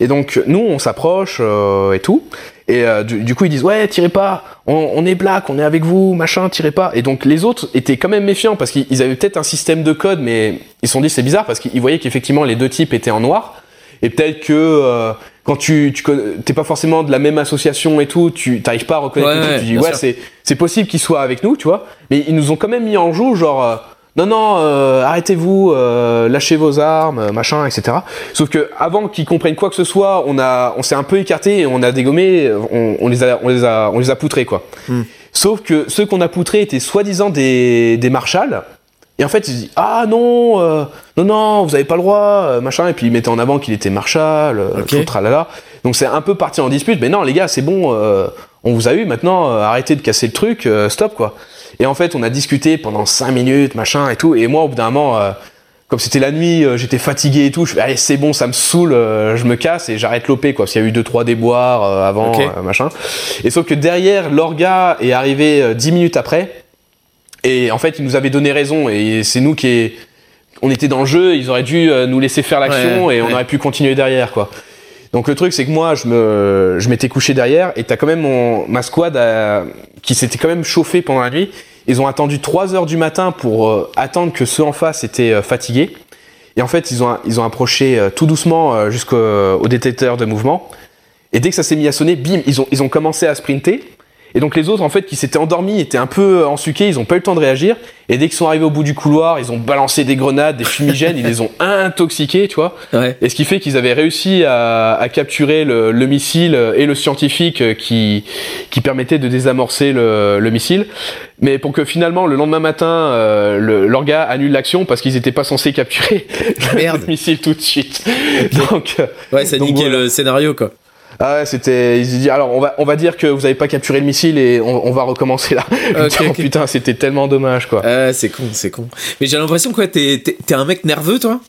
Speaker 2: Et donc nous on s'approche euh, et tout, et du, du, coup ils disent ouais tirez pas, on, on, est black, on est avec vous, machin, tirez pas. Et donc les autres étaient quand même méfiants parce qu'ils avaient peut-être un système de code, mais ils se sont dit c'est bizarre parce qu'ils voyaient qu'effectivement les deux types étaient en noir. Et peut-être que euh, quand tu tu t'es pas forcément de la même association et tout, tu t'arrives pas à reconnaître
Speaker 1: ouais, ouais,
Speaker 2: tu dis ouais c'est c'est possible qu'ils soient avec nous, tu vois. Mais ils nous ont quand même mis en joue genre euh, non non euh, arrêtez-vous, euh, lâchez vos armes, machin, etc. Sauf que avant qu'ils comprennent quoi que ce soit, on a on s'est un peu écarté et on a dégommé, on, on, les a on les a on les a poutrés quoi.
Speaker 1: Hmm.
Speaker 2: Sauf que ceux qu'on a poutrés étaient soi-disant des des marshals. Et en fait, ils se disent ah non, euh, non non, vous avez pas le droit, euh, machin. Et puis ils mettaient en avant qu'il était marshal, euh,
Speaker 1: okay.
Speaker 2: tout tralala. Donc c'est un peu parti en dispute. Mais non, les gars, c'est bon, euh, on vous a eu. Maintenant, euh, arrêtez de casser le truc, euh, stop quoi. Et en fait, on a discuté pendant cinq minutes, machin et tout. Et moi, au bout d'un moment, comme c'était la nuit, j'étais fatigué et tout. Je fais allez, c'est bon, ça me saoule, je me casse et j'arrête l'OP quoi. Parce qu'il y a eu deux trois déboires avant,
Speaker 1: okay.
Speaker 2: machin. Et sauf que derrière, l'orga est arrivé dix minutes après. Et en fait, ils nous avaient donné raison et c'est nous qui est... on était dans le jeu, ils auraient dû euh, nous laisser faire l'action
Speaker 1: ouais,
Speaker 2: et on aurait pu continuer derrière quoi. Donc le truc c'est que moi je me je m'étais couché derrière et t'as quand même mon ma squad à... qui s'était quand même chauffé pendant la nuit. Ils ont attendu 3 heures du matin pour euh, attendre que ceux en face étaient euh, fatigués. Et en fait, ils ont approché euh, tout doucement euh, jusqu'au détecteur de mouvement. Et dès que ça s'est mis à sonner, bim, ils ont commencé à sprinter. Et donc les autres, en fait, qui s'étaient endormis, étaient un peu ensuqués, ils ont pas eu le temps de réagir. Et dès qu'ils sont arrivés au bout du couloir, ils ont balancé des grenades, des fumigènes, ils les ont intoxiqués, tu vois.
Speaker 1: Ouais.
Speaker 2: Et ce qui fait qu'ils avaient réussi à, à capturer le, le, missile et le scientifique qui, qui permettait de désamorcer le, le missile. Mais pour que finalement, le lendemain matin, euh, l'orga annule l'action parce qu'ils étaient pas censés capturer
Speaker 1: Merde.
Speaker 2: le missile tout de suite. donc,
Speaker 1: ouais, ça niquait voilà. le scénario, quoi.
Speaker 2: Ah ouais, c'était. Ils dit alors on va on va dire que vous avez pas capturé le missile et on, on va recommencer là.
Speaker 1: Okay,
Speaker 2: oh,
Speaker 1: okay.
Speaker 2: Putain, c'était tellement dommage quoi.
Speaker 1: Ah, c'est con, c'est con. Mais j'ai l'impression que t'es t'es un mec nerveux toi?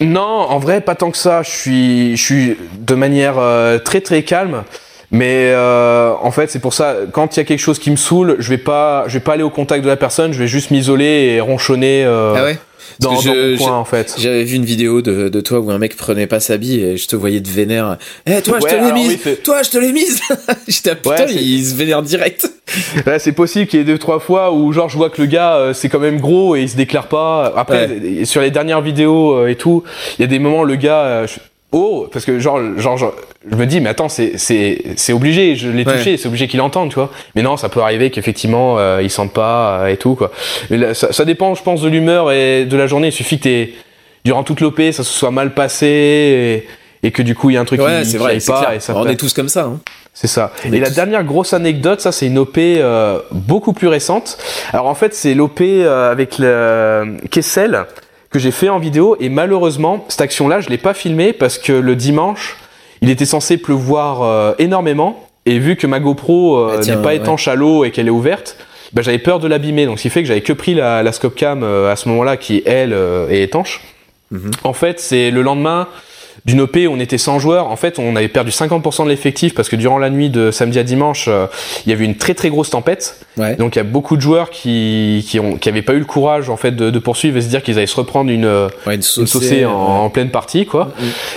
Speaker 2: Non, en vrai pas tant que ça. Je suis je suis de manière euh, très très calme. Mais euh, en fait, c'est pour ça, quand il y a quelque chose qui me saoule, je vais pas, je vais pas aller au contact de la personne, je vais juste m'isoler et ronchonner. Euh,
Speaker 1: ah ouais?
Speaker 2: Dans, je, coin, en fait.
Speaker 1: J'avais vu une vidéo de, de, toi où un mec prenait pas sa bille et je te voyais de vénère. Eh, toi, je te l'ai mise. toi, je te l'ai mise. J'étais à putain, il se vénère direct.
Speaker 2: Ouais, c'est possible qu'il y ait deux trois fois où genre je vois que le gars euh, c'est quand même gros et il se déclare pas. Après, sur les dernières vidéos euh, et tout, il y a des moments le gars. Euh, oh, parce que genre, genre, genre je me dis, mais attends, c'est, c'est, c'est obligé, je l'ai touché, c'est obligé qu'il entende, tu vois. Mais non, ça peut arriver qu'effectivement, euh, il sente pas euh, et tout, quoi. Mais ça, ça, dépend, je pense, de l'humeur et de la journée. Il suffit que t'es, durant toute l'OP, ça se soit mal passé et, que du coup, il y a un truc
Speaker 1: ouais, qui, c'est vrai, pas. Et ça On est tous comme ça. Hein.
Speaker 2: C'est ça. et la dernière grosse anecdote, ça, c'est une OP euh, beaucoup plus récente. Alors en fait, c'est l'OP euh, avec le Kessel que j'ai fait en vidéo et malheureusement, cette action-là, je l'ai pas filmée parce que le dimanche, il était censé pleuvoir euh, énormément et vu que ma GoPro euh, ah, n'est pas étanche à l'eau et qu'elle est ouverte, bah, j'avais peur de l'abîmer. Donc ce qui fait que j'avais que pris la, la Scopecam euh, à ce moment-là qui elle est étanche. Mhm. En fait, c'est le lendemain, d'une OP, on était 100 joueurs. En fait, on avait perdu 50% de l'effectif parce que durant la nuit de samedi à dimanche, euh, il y avait une très très grosse tempête. Donc il y a beaucoup de joueurs qui qui ont qui avaient pas eu le courage en fait de, de poursuivre et se dire qu'ils allaient se reprendre une une, saucée, en, pleine partie quoi.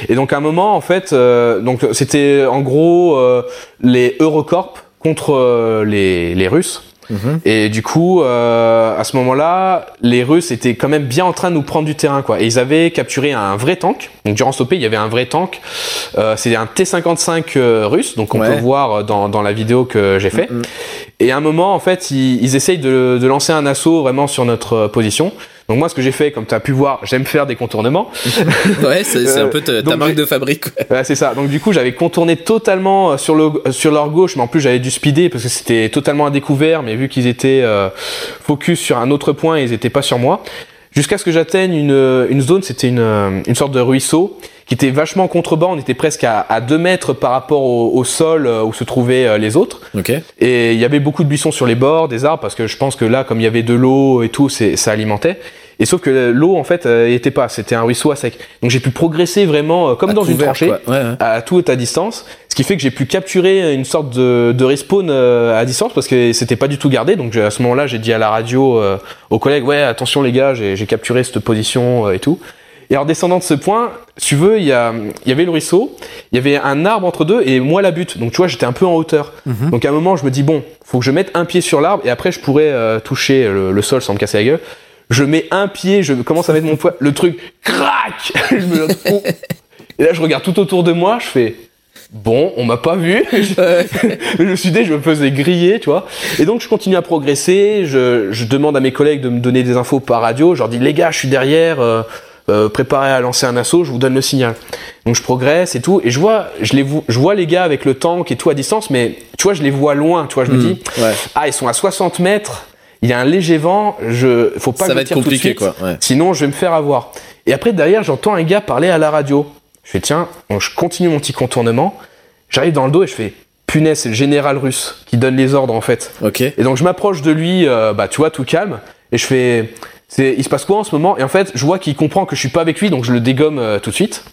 Speaker 2: Et donc à un moment en fait, euh, donc c'était en gros euh, les Eurocorp contre les les Russes. Mhm. Et du coup, euh, à ce moment-là, les Russes étaient quand même bien en train de nous prendre du terrain, quoi. Et ils avaient capturé un vrai tank. Donc durant ce il y avait un vrai tank. Euh, c'est un T55 euh, russe, donc on peut voir dans, dans la vidéo que j'ai fait. Mhm. Et à un moment, en fait, ils, ils essayent de, de lancer un assaut vraiment sur notre position. Donc moi, ce que j'ai fait, comme tu as pu voir, j'aime faire des contournements.
Speaker 1: ouais, c'est un peu ta, marque de fabrique.
Speaker 2: Ouais, c'est ça. Donc du coup, j'avais contourné totalement euh, sur le sur leur gauche, mais en plus j'avais dû speeder parce que c'était totalement à découvert. Mais vu qu'ils étaient euh, focus sur un autre point, ils étaient pas sur moi. Jusqu'à ce que j'atteigne une, une zone, c'était une, euh, une sorte de ruisseau qui était vachement contrebas. On était presque à, à 2 mètres par rapport au, sol euh, où se trouvaient euh, les autres.
Speaker 1: Okay.
Speaker 2: Et il y avait beaucoup de buissons sur les bords, des arbres, parce que je pense que là, comme il y avait de l'eau et tout, ça alimentait. Et sauf que l'eau en fait euh, était pas, c'était un ruisseau à sec. Donc j'ai pu progresser vraiment comme dans une tranchée, à tout à distance, ce qui fait que j'ai pu capturer une sorte de, de respawn à distance parce que c'était pas du tout gardé. Donc à ce moment-là, j'ai dit à la radio aux collègues, ouais attention les gars, j'ai capturé cette position et tout. Et alors descendant de ce point, tu veux, il y, a, il y avait le ruisseau, il y avait un arbre entre deux et moi la butte. Donc tu vois, j'étais un peu en hauteur. Mhm. Donc à un moment, je me dis bon, faut que je mette un pied sur l'arbre et après je pourrais euh, toucher le, sol sans me casser la gueule. Je mets un pied, je commence à mettre mon poids, le truc crac. je me et là je regarde tout autour de moi, je fais bon, on m'a pas vu. je me suis dit, je me faisais griller, tu vois. Et donc, je continue à progresser. Je, je, demande à mes collègues de me donner des infos par radio. Je leur dis, les gars, je suis derrière. Euh, euh, préparé à lancer un assaut, je vous donne le signal. Donc je progresse et tout, et je vois, je les, je vois les gars avec le tank et tout à distance, mais tu vois, je les vois loin, tu vois, je me hmm. dis, ah, ils sont à 60 mètres, il y a un léger vent, je, faut pas
Speaker 1: ça va être compliqué, quoi.
Speaker 2: Sinon, je vais me faire avoir. Et après, derrière, j'entends un gars parler à la radio. Je fais, tiens, je continue mon petit contournement. J'arrive dans le dos et je fais, punaise, c'est le général russe qui donne les ordres en fait.
Speaker 1: Ok.
Speaker 2: Et donc je m'approche de lui, euh, bah tu vois, tout calme, et je fais, c'est, il se passe quoi en ce moment? Et en fait, je vois qu'il comprend que je suis pas avec lui, donc je le dégomme euh, tout de suite.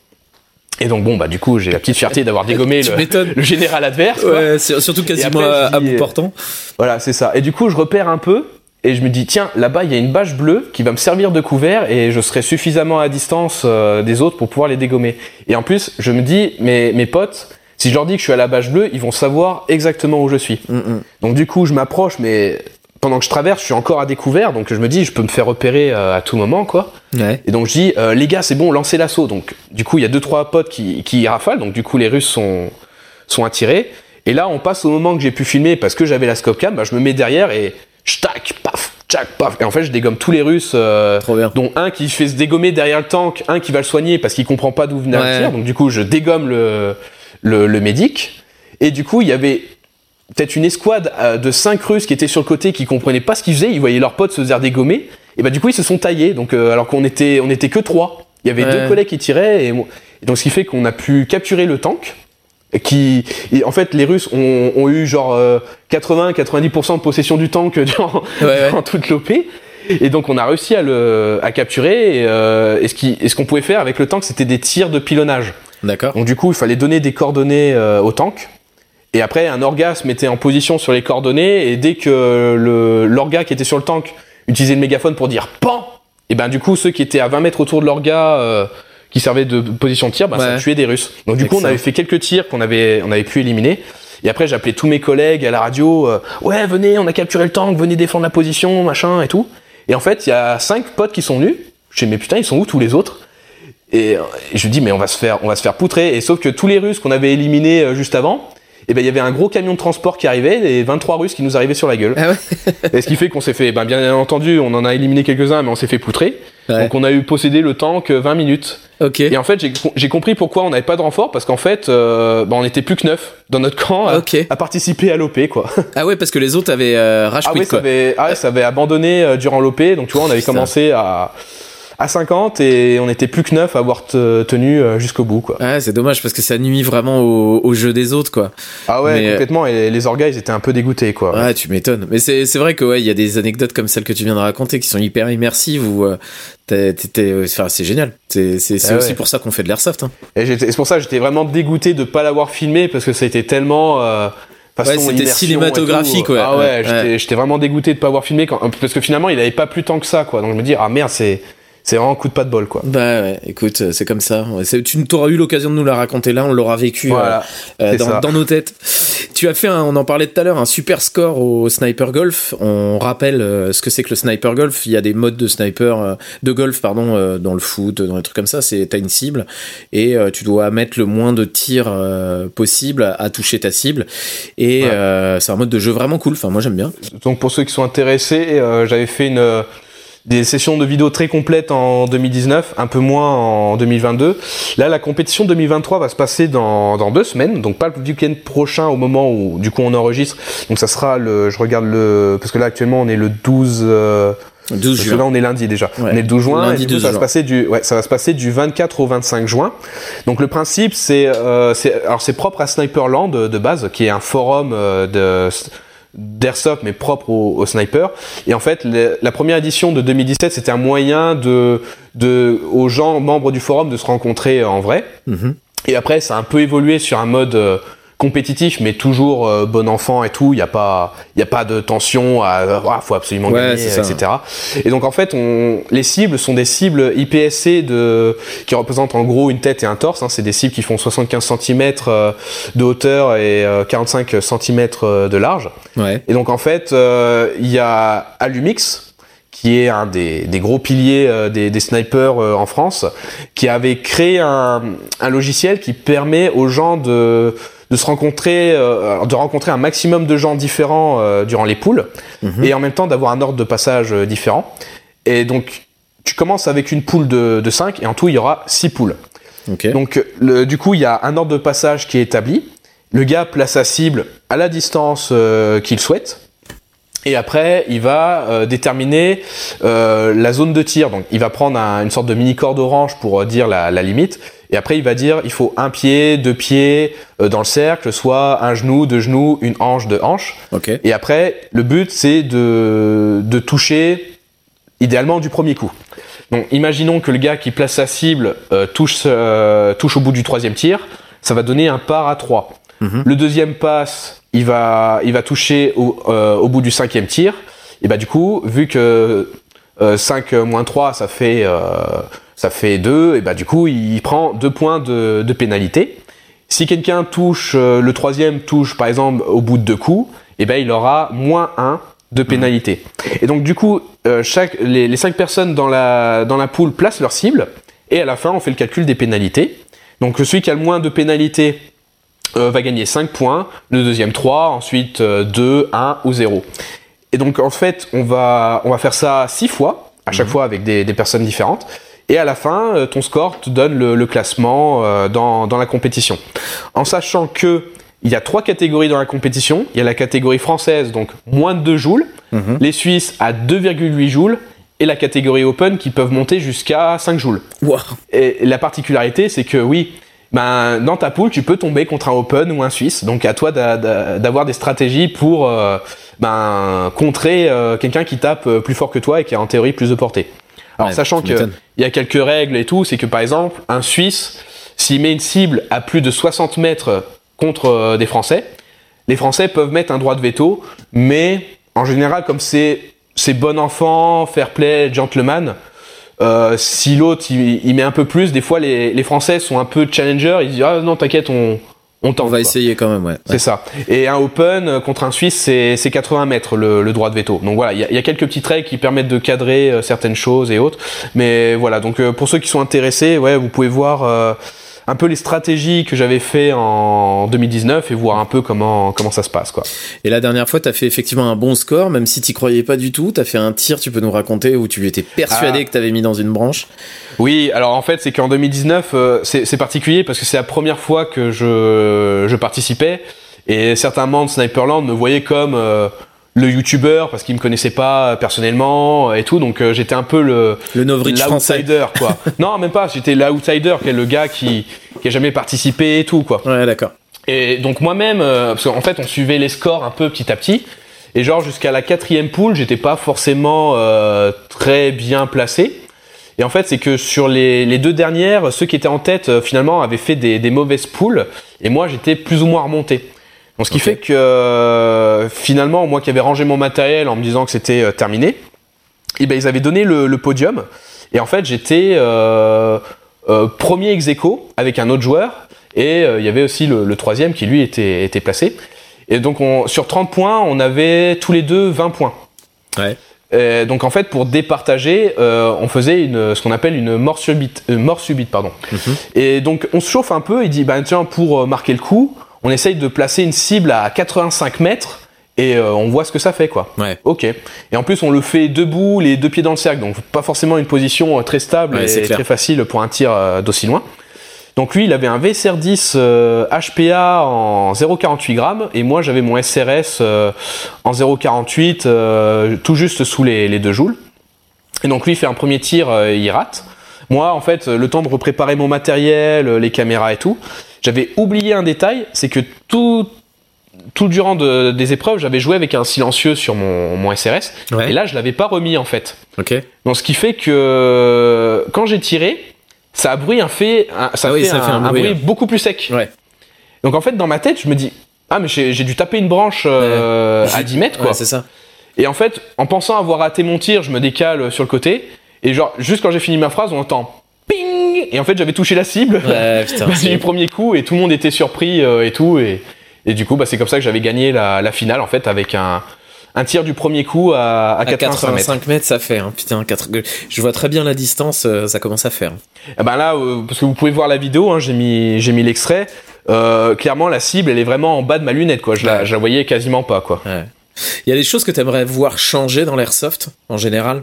Speaker 2: Et donc bon bah du coup j'ai la petite fierté d'avoir dégommé le, général adverse.
Speaker 1: Ouais, surtout quasiment à, bout portant.
Speaker 2: Voilà c'est ça. Et du coup je repère un peu et je me dis tiens là-bas il y a une bâche bleue qui va me servir de couvert et je serai suffisamment à distance euh, des autres pour pouvoir les dégommer. Et en plus je me dis mes mes potes si je leur dis que je suis à la bâche bleue ils vont savoir exactement où je suis. Mm, mm. Donc du coup je m'approche mais pendant que je traverse, je suis encore à découvert, donc je me dis, je peux me faire repérer euh, à tout moment, quoi.
Speaker 1: Ouais.
Speaker 2: Et donc je dis, euh, les gars, c'est bon, lancez l'assaut. Donc du coup, il y a deux trois potes qui, qui rafalent, donc du coup, les Russes sont sont attirés. Et là, on passe au moment que j'ai pu filmer parce que j'avais la scope cam, bah, je me mets derrière et tac, paf, tchac, paf. Et en fait, je dégomme tous les Russes, euh, dont un qui fait se dégommer derrière le tank, un qui va le soigner parce qu'il comprend pas d'où venait le tir. Donc du coup, je dégomme le, le, le médic. Et du coup, il y avait peut-être une escouade euh, de cinq Russes qui étaient sur le côté, qui comprenaient pas ce qu'ils faisaient, ils voyaient leurs potes se faire dégommer, et bah du coup ils se sont taillés, donc euh, alors qu'on était, on était que trois. Il y avait deux collègues qui tiraient, et, donc ce qui fait qu'on a pu capturer le tank. Qui, en fait, les Russes ont, ont eu genre 80-90% euh, de possession du tank durant, toute l'OP. Et donc on a réussi à le à capturer. Et, et ce qui, et ce qu'on pouvait faire avec le tank, c'était des tirs de pilonnage.
Speaker 1: D'accord.
Speaker 2: Donc du coup, il fallait donner des coordonnées au tank Et après, un orga se mettait en position sur les coordonnées, et dès que l'orga qui était sur le tank utilisait le mégaphone pour dire PAN Et ben du coup, ceux qui étaient à 20 mètres autour de l'orga, euh, qui servait de position de tir, ben, ça tuait des Russes. Donc du coup, on avait fait quelques tirs qu'on avait, on avait pu éliminer. Et après, j'appelais tous mes collègues à la radio, euh, ouais, venez, on a capturé le tank, venez défendre la position, machin et tout. Et en fait, il y a cinq potes qui sont venus. Je dis, mais putain, ils sont où tous les autres? Et, je dis, mais on va se faire, on va se faire poutrer. Et sauf que tous les Russes qu'on avait éliminés euh, juste avant, et ben il y avait un gros camion de transport qui arrivait et 23 Russes qui nous arrivaient sur la gueule. Ah ouais et ce qui fait qu'on s'est fait, ben bien entendu, on en a éliminé quelques-uns, mais on s'est fait poutrer. Donc on a eu possédé le tank 20 minutes.
Speaker 1: Ok.
Speaker 2: Et en fait, j'ai compris pourquoi on n'avait pas de renfort parce qu'en fait, euh, ben, on était plus que neuf dans notre camp à, à participer à l'OP quoi.
Speaker 1: Ah ouais, parce que les autres avaient euh, rage
Speaker 2: ah, ouais, Ça avait, ah ouais, ça avait abandonné euh, durant l'OP, donc tu vois, on avait commencé à à 50 et on était plus que neuf à avoir tenu euh, jusqu'au bout quoi.
Speaker 1: Ouais, c'est dommage parce que ça nuit vraiment au, jeu des autres quoi.
Speaker 2: Ah ouais, euh, complètement et les orgas ils étaient un peu dégoûtés quoi.
Speaker 1: Ouais, tu m'étonnes. Mais c'est c'est vrai que ouais, il y a des anecdotes comme celle que tu viens de raconter qui sont hyper immersives où euh, enfin, c'est génial. C'est c'est ah aussi pour ça qu'on fait de l'airsoft hein.
Speaker 2: Et c'est pour ça que j'étais vraiment dégoûté de pas l'avoir filmé parce que ça a été tellement
Speaker 1: ouais, c'était cinématographique ouais.
Speaker 2: Ah ouais, j'étais vraiment dégoûté de pas avoir filmé quand, parce que finalement il avait pas plus tant que ça quoi. Donc je me dis ah merde, c'est c'est vraiment un coup de pas de bol, quoi.
Speaker 1: Bah ouais, écoute, c'est comme ça. Tu auras eu l'occasion de nous la raconter là, on l'aura vécu euh, euh, dans, nos têtes. Tu as fait, on en parlait tout à l'heure, un super score au sniper golf. On rappelle euh, ce que c'est que le sniper golf. Il y a des modes de sniper, de golf, pardon, dans le foot, dans les trucs comme ça. C'est t'as une cible et tu dois mettre le moins de tirs possible à toucher ta cible. Et c'est un mode de jeu vraiment cool. Enfin, moi j'aime bien.
Speaker 2: Donc pour ceux qui sont intéressés, j'avais fait une des sessions de vidéos très complètes en 2019, un peu moins en 2022. Là, la compétition 2023 va se passer dans, dans deux semaines, donc pas le week-end prochain au moment où du coup on enregistre. Donc ça sera le, je regarde le, parce que là actuellement on est le 12. Euh,
Speaker 1: 12 juin.
Speaker 2: Là, on est lundi déjà. on est le 12 juin. et ça va se passer du, ouais, ça va se passer du 24 au 25 juin. Donc le principe, c'est, euh, alors c'est propre à Sniperland de, de base, qui est un forum euh, de d'airsoft mais propre au, sniper et en fait la première édition de 2017 c'était un moyen de, de aux gens membres du forum de se rencontrer en vrai mm-hmm. et après ça a un peu évolué sur un mode euh, compétitif mais toujours euh, bon enfant et tout il n'y a pas il y a pas de tension à ah, faut absolument gagner etc et donc en fait on les cibles sont des cibles IPSC de qui représentent en gros une tête et un torse hein. c'est des cibles qui font 75 cm euh, de hauteur et 45 cm de large
Speaker 1: ouais.
Speaker 2: et donc en fait il y a Alumix qui est un des, des gros piliers des, des, snipers en France, qui avait créé un, un logiciel qui permet aux gens de de se rencontrer, euh, de rencontrer un maximum de gens différents euh, durant les poules, mhm. et en même temps d'avoir un ordre de passage euh, différent. Et donc, tu commences avec une poule de, de 5, et en tout, il y aura 6 poules. Donc, le, du coup, il y a un ordre de passage qui est établi. Le gars place sa cible à la distance qu'il souhaite. Et après, il va déterminer la zone de tir. Donc, il va prendre une sorte de mini corde orange pour dire la, la limite. Et après, il va dire, il faut un pied, deux pieds euh, dans le cercle, soit un genou, deux genoux, une hanche, deux hanches.
Speaker 1: Okay.
Speaker 2: Et après, le but, c'est de, de toucher, idéalement, du premier coup. Donc, imaginons que le gars qui place sa cible euh, touche, euh, touche au bout du troisième tir. Ça va donner un par à trois. Mhm. Le deuxième passe, il va, il va toucher au, au bout du cinquième tir. Et bah, du coup, vu que 5 moins 3, ça fait ça fait 2, et bah du coup il prend 2 points de, de pénalité. Si quelqu'un touche, euh, le troisième touche par exemple au bout de deux coups, et ben il aura moins 1 de pénalité. Et donc du coup, euh, chaque, les, les 5 personnes dans la, dans la poule placent leur cible, et à la fin on fait le calcul des pénalités. Donc celui qui a le moins de pénalités euh, va gagner 5 points, le deuxième 3, ensuite 2, 1 ou 0. Et donc en fait on va, on va faire ça 6 fois, à chaque mhm. fois avec des, des personnes différentes. Et à la fin, euh, ton score te donne le, classement euh, dans, dans, la compétition. En sachant que il y a trois catégories dans la compétition. Il y a la catégorie française, donc moins de 2 joules. Mhm. Les Suisses à 2,8 joules. Et la catégorie open qui peuvent monter jusqu'à 5 joules. Et la particularité, c'est que oui, ben, dans ta poule, tu peux tomber contre un open ou un suisse. Donc à toi d'avoir des stratégies pour euh, ben, contrer quelqu'un qui tape plus fort que toi et qui a en théorie plus de portée. Alors sachant qu'il y a quelques règles et tout, c'est que par exemple, un Suisse, s'il met une cible à plus de 60 mètres contre euh, des Français, les Français peuvent mettre un droit de veto, mais en général, comme c'est c'est bon enfant, fair play, gentleman, euh, si l'autre il, met un peu plus, des fois les, les Français sont un peu challenger, ils disent ah non t'inquiète on on
Speaker 1: On va essayer quand même, ouais.
Speaker 2: C'est ça. Et un Open euh, contre un Suisse, c'est 80 mètres le, le, droit de veto. Donc voilà, il y, y a, quelques petites règles qui permettent de cadrer euh, certaines choses et autres. Mais voilà, donc euh, pour ceux qui sont intéressés, ouais, vous pouvez voir un peu les stratégies que j'avais fait en 2019 et voir un peu comment comment ça se passe quoi.
Speaker 1: Et la dernière fois, tu as fait effectivement un bon score, même si tu croyais pas du tout. Tu as fait un tir, tu peux nous raconter où tu étais persuadé ah. que tu avais mis dans une branche?
Speaker 2: Oui, alors en fait, c'est qu'en 2019, euh, c'est particulier parce que c'est la première fois que je je participais et certains membres de Sniperland me voyaient comme euh, le youtubeur parce qu'il me connaissait pas personnellement et tout. Donc euh, j'étais un peu le
Speaker 1: le l'outsider
Speaker 2: quoi. Non même pas. J'étais l'outsider qui est le gars qui qui a jamais participé et tout quoi.
Speaker 1: Ouais d'accord.
Speaker 2: Et donc moi-même euh, parce qu'en fait on suivait les scores un peu petit à petit. Et genre jusqu'à la quatrième poule j'étais pas forcément euh, très bien placé. Et en fait c'est que sur les, les, deux dernières ceux qui étaient en tête finalement avaient fait des, des mauvaises poules. Et moi j'étais plus ou moins remonté ce qui fait que euh, finalement, moi qui avais rangé mon matériel en me disant que c'était euh, terminé, et eh ben ils avaient donné le, podium. Et en fait, j'étais euh, premier ex avec un autre joueur. Et il y avait aussi le, troisième qui lui était, était placé. Et donc on, sur 30 points, on avait tous les deux 20 points.
Speaker 1: Ouais.
Speaker 2: donc en fait, pour départager, on faisait une, ce qu'on appelle une mort subite. mort subite pardon. Mhm. Et donc on se chauffe un peu. Il dit, bah tiens, pour marquer le coup, on essaye de placer une cible à 85 mètres et euh, on voit ce que ça fait quoi.
Speaker 1: Ouais.
Speaker 2: Ok. Et en plus on le fait debout, les deux pieds dans le cercle, donc pas forcément une position euh, très stable et très facile pour un tir euh, d'aussi loin. Donc lui il avait un VSR 10 HPA en 0,48 grammes et moi j'avais mon SRS en 0,48 tout juste sous les, les 2 joules. Et donc lui il fait un premier tir, il rate. Moi en fait le temps de repréparer mon matériel, les caméras et tout. J'avais oublié un détail, c'est que tout, tout durant de, des épreuves, j'avais joué avec un silencieux sur mon, mon SRS. Et là, je l'avais pas remis en fait. Donc, ce qui fait que quand j'ai tiré, ça a bruit un fait, ça, ah fait, ça un, fait un, bruit, beaucoup plus sec.
Speaker 1: Ouais.
Speaker 2: Donc en fait, dans ma tête, je me dis, ah mais j'ai dû taper une branche euh, à 10 mètres quoi.
Speaker 1: Ouais, c'est ça.
Speaker 2: Et en fait, en pensant avoir raté mon tir, je me décale sur le côté. Et genre, juste quand j'ai fini ma phrase, on entend et en fait j'avais touché la cible.
Speaker 1: Ouais,
Speaker 2: du premier coup et tout le monde était surpris euh, et tout et, et du coup bah, c'est comme ça que j'avais gagné la, la, finale en fait avec un un tir du premier coup à, à, 85,
Speaker 1: mètres. ça fait hein, putain 4... je vois très bien la distance euh, ça commence à faire.
Speaker 2: Et eh ben là euh, parce que vous pouvez voir la vidéo hein, j'ai mis j'ai mis l'extrait clairement la cible elle est vraiment en bas de ma lunette quoi. Je, la, je la voyais quasiment pas quoi.
Speaker 1: Ouais. il y a des choses que tu aimerais voir changer dans l'airsoft en général?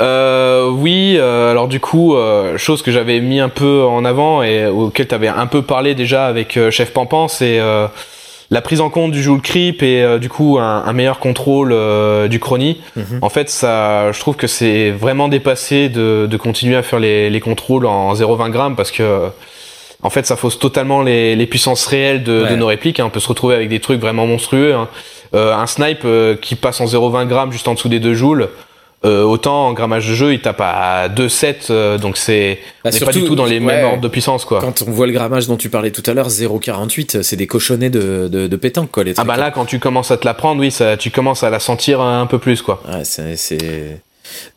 Speaker 2: Euh, oui, euh, alors du coup, euh, chose que j'avais mis un peu en avant et auquel tu avais un peu parlé déjà avec euh, Chef Pampan, c'est la prise en compte du joule creep et du coup un, un meilleur contrôle du chrony. Mhm. En fait, ça, je trouve que c'est vraiment dépassé de, de, continuer à faire les, les contrôles en 0,20 grammes parce que en fait, ça fausse totalement les, les puissances réelles de, de nos répliques. Hein. On peut se retrouver avec des trucs vraiment monstrueux. Hein. un snipe qui passe en 0,20 grammes juste en dessous des 2 joules. Euh, autant en grammage de jeu, il tape à 2,7, euh, donc c'est bah, pas du tout dans les mêmes ordres de puissance quoi.
Speaker 1: Quand on voit le grammage dont tu parlais tout à l'heure, 0,48, c'est des cochonnets de, de, de pétanque quoi. Les
Speaker 2: trucs, ah bah là, quand tu commences à te la prendre, oui, ça, tu commences à la sentir un peu plus quoi.
Speaker 1: Ouais, c'est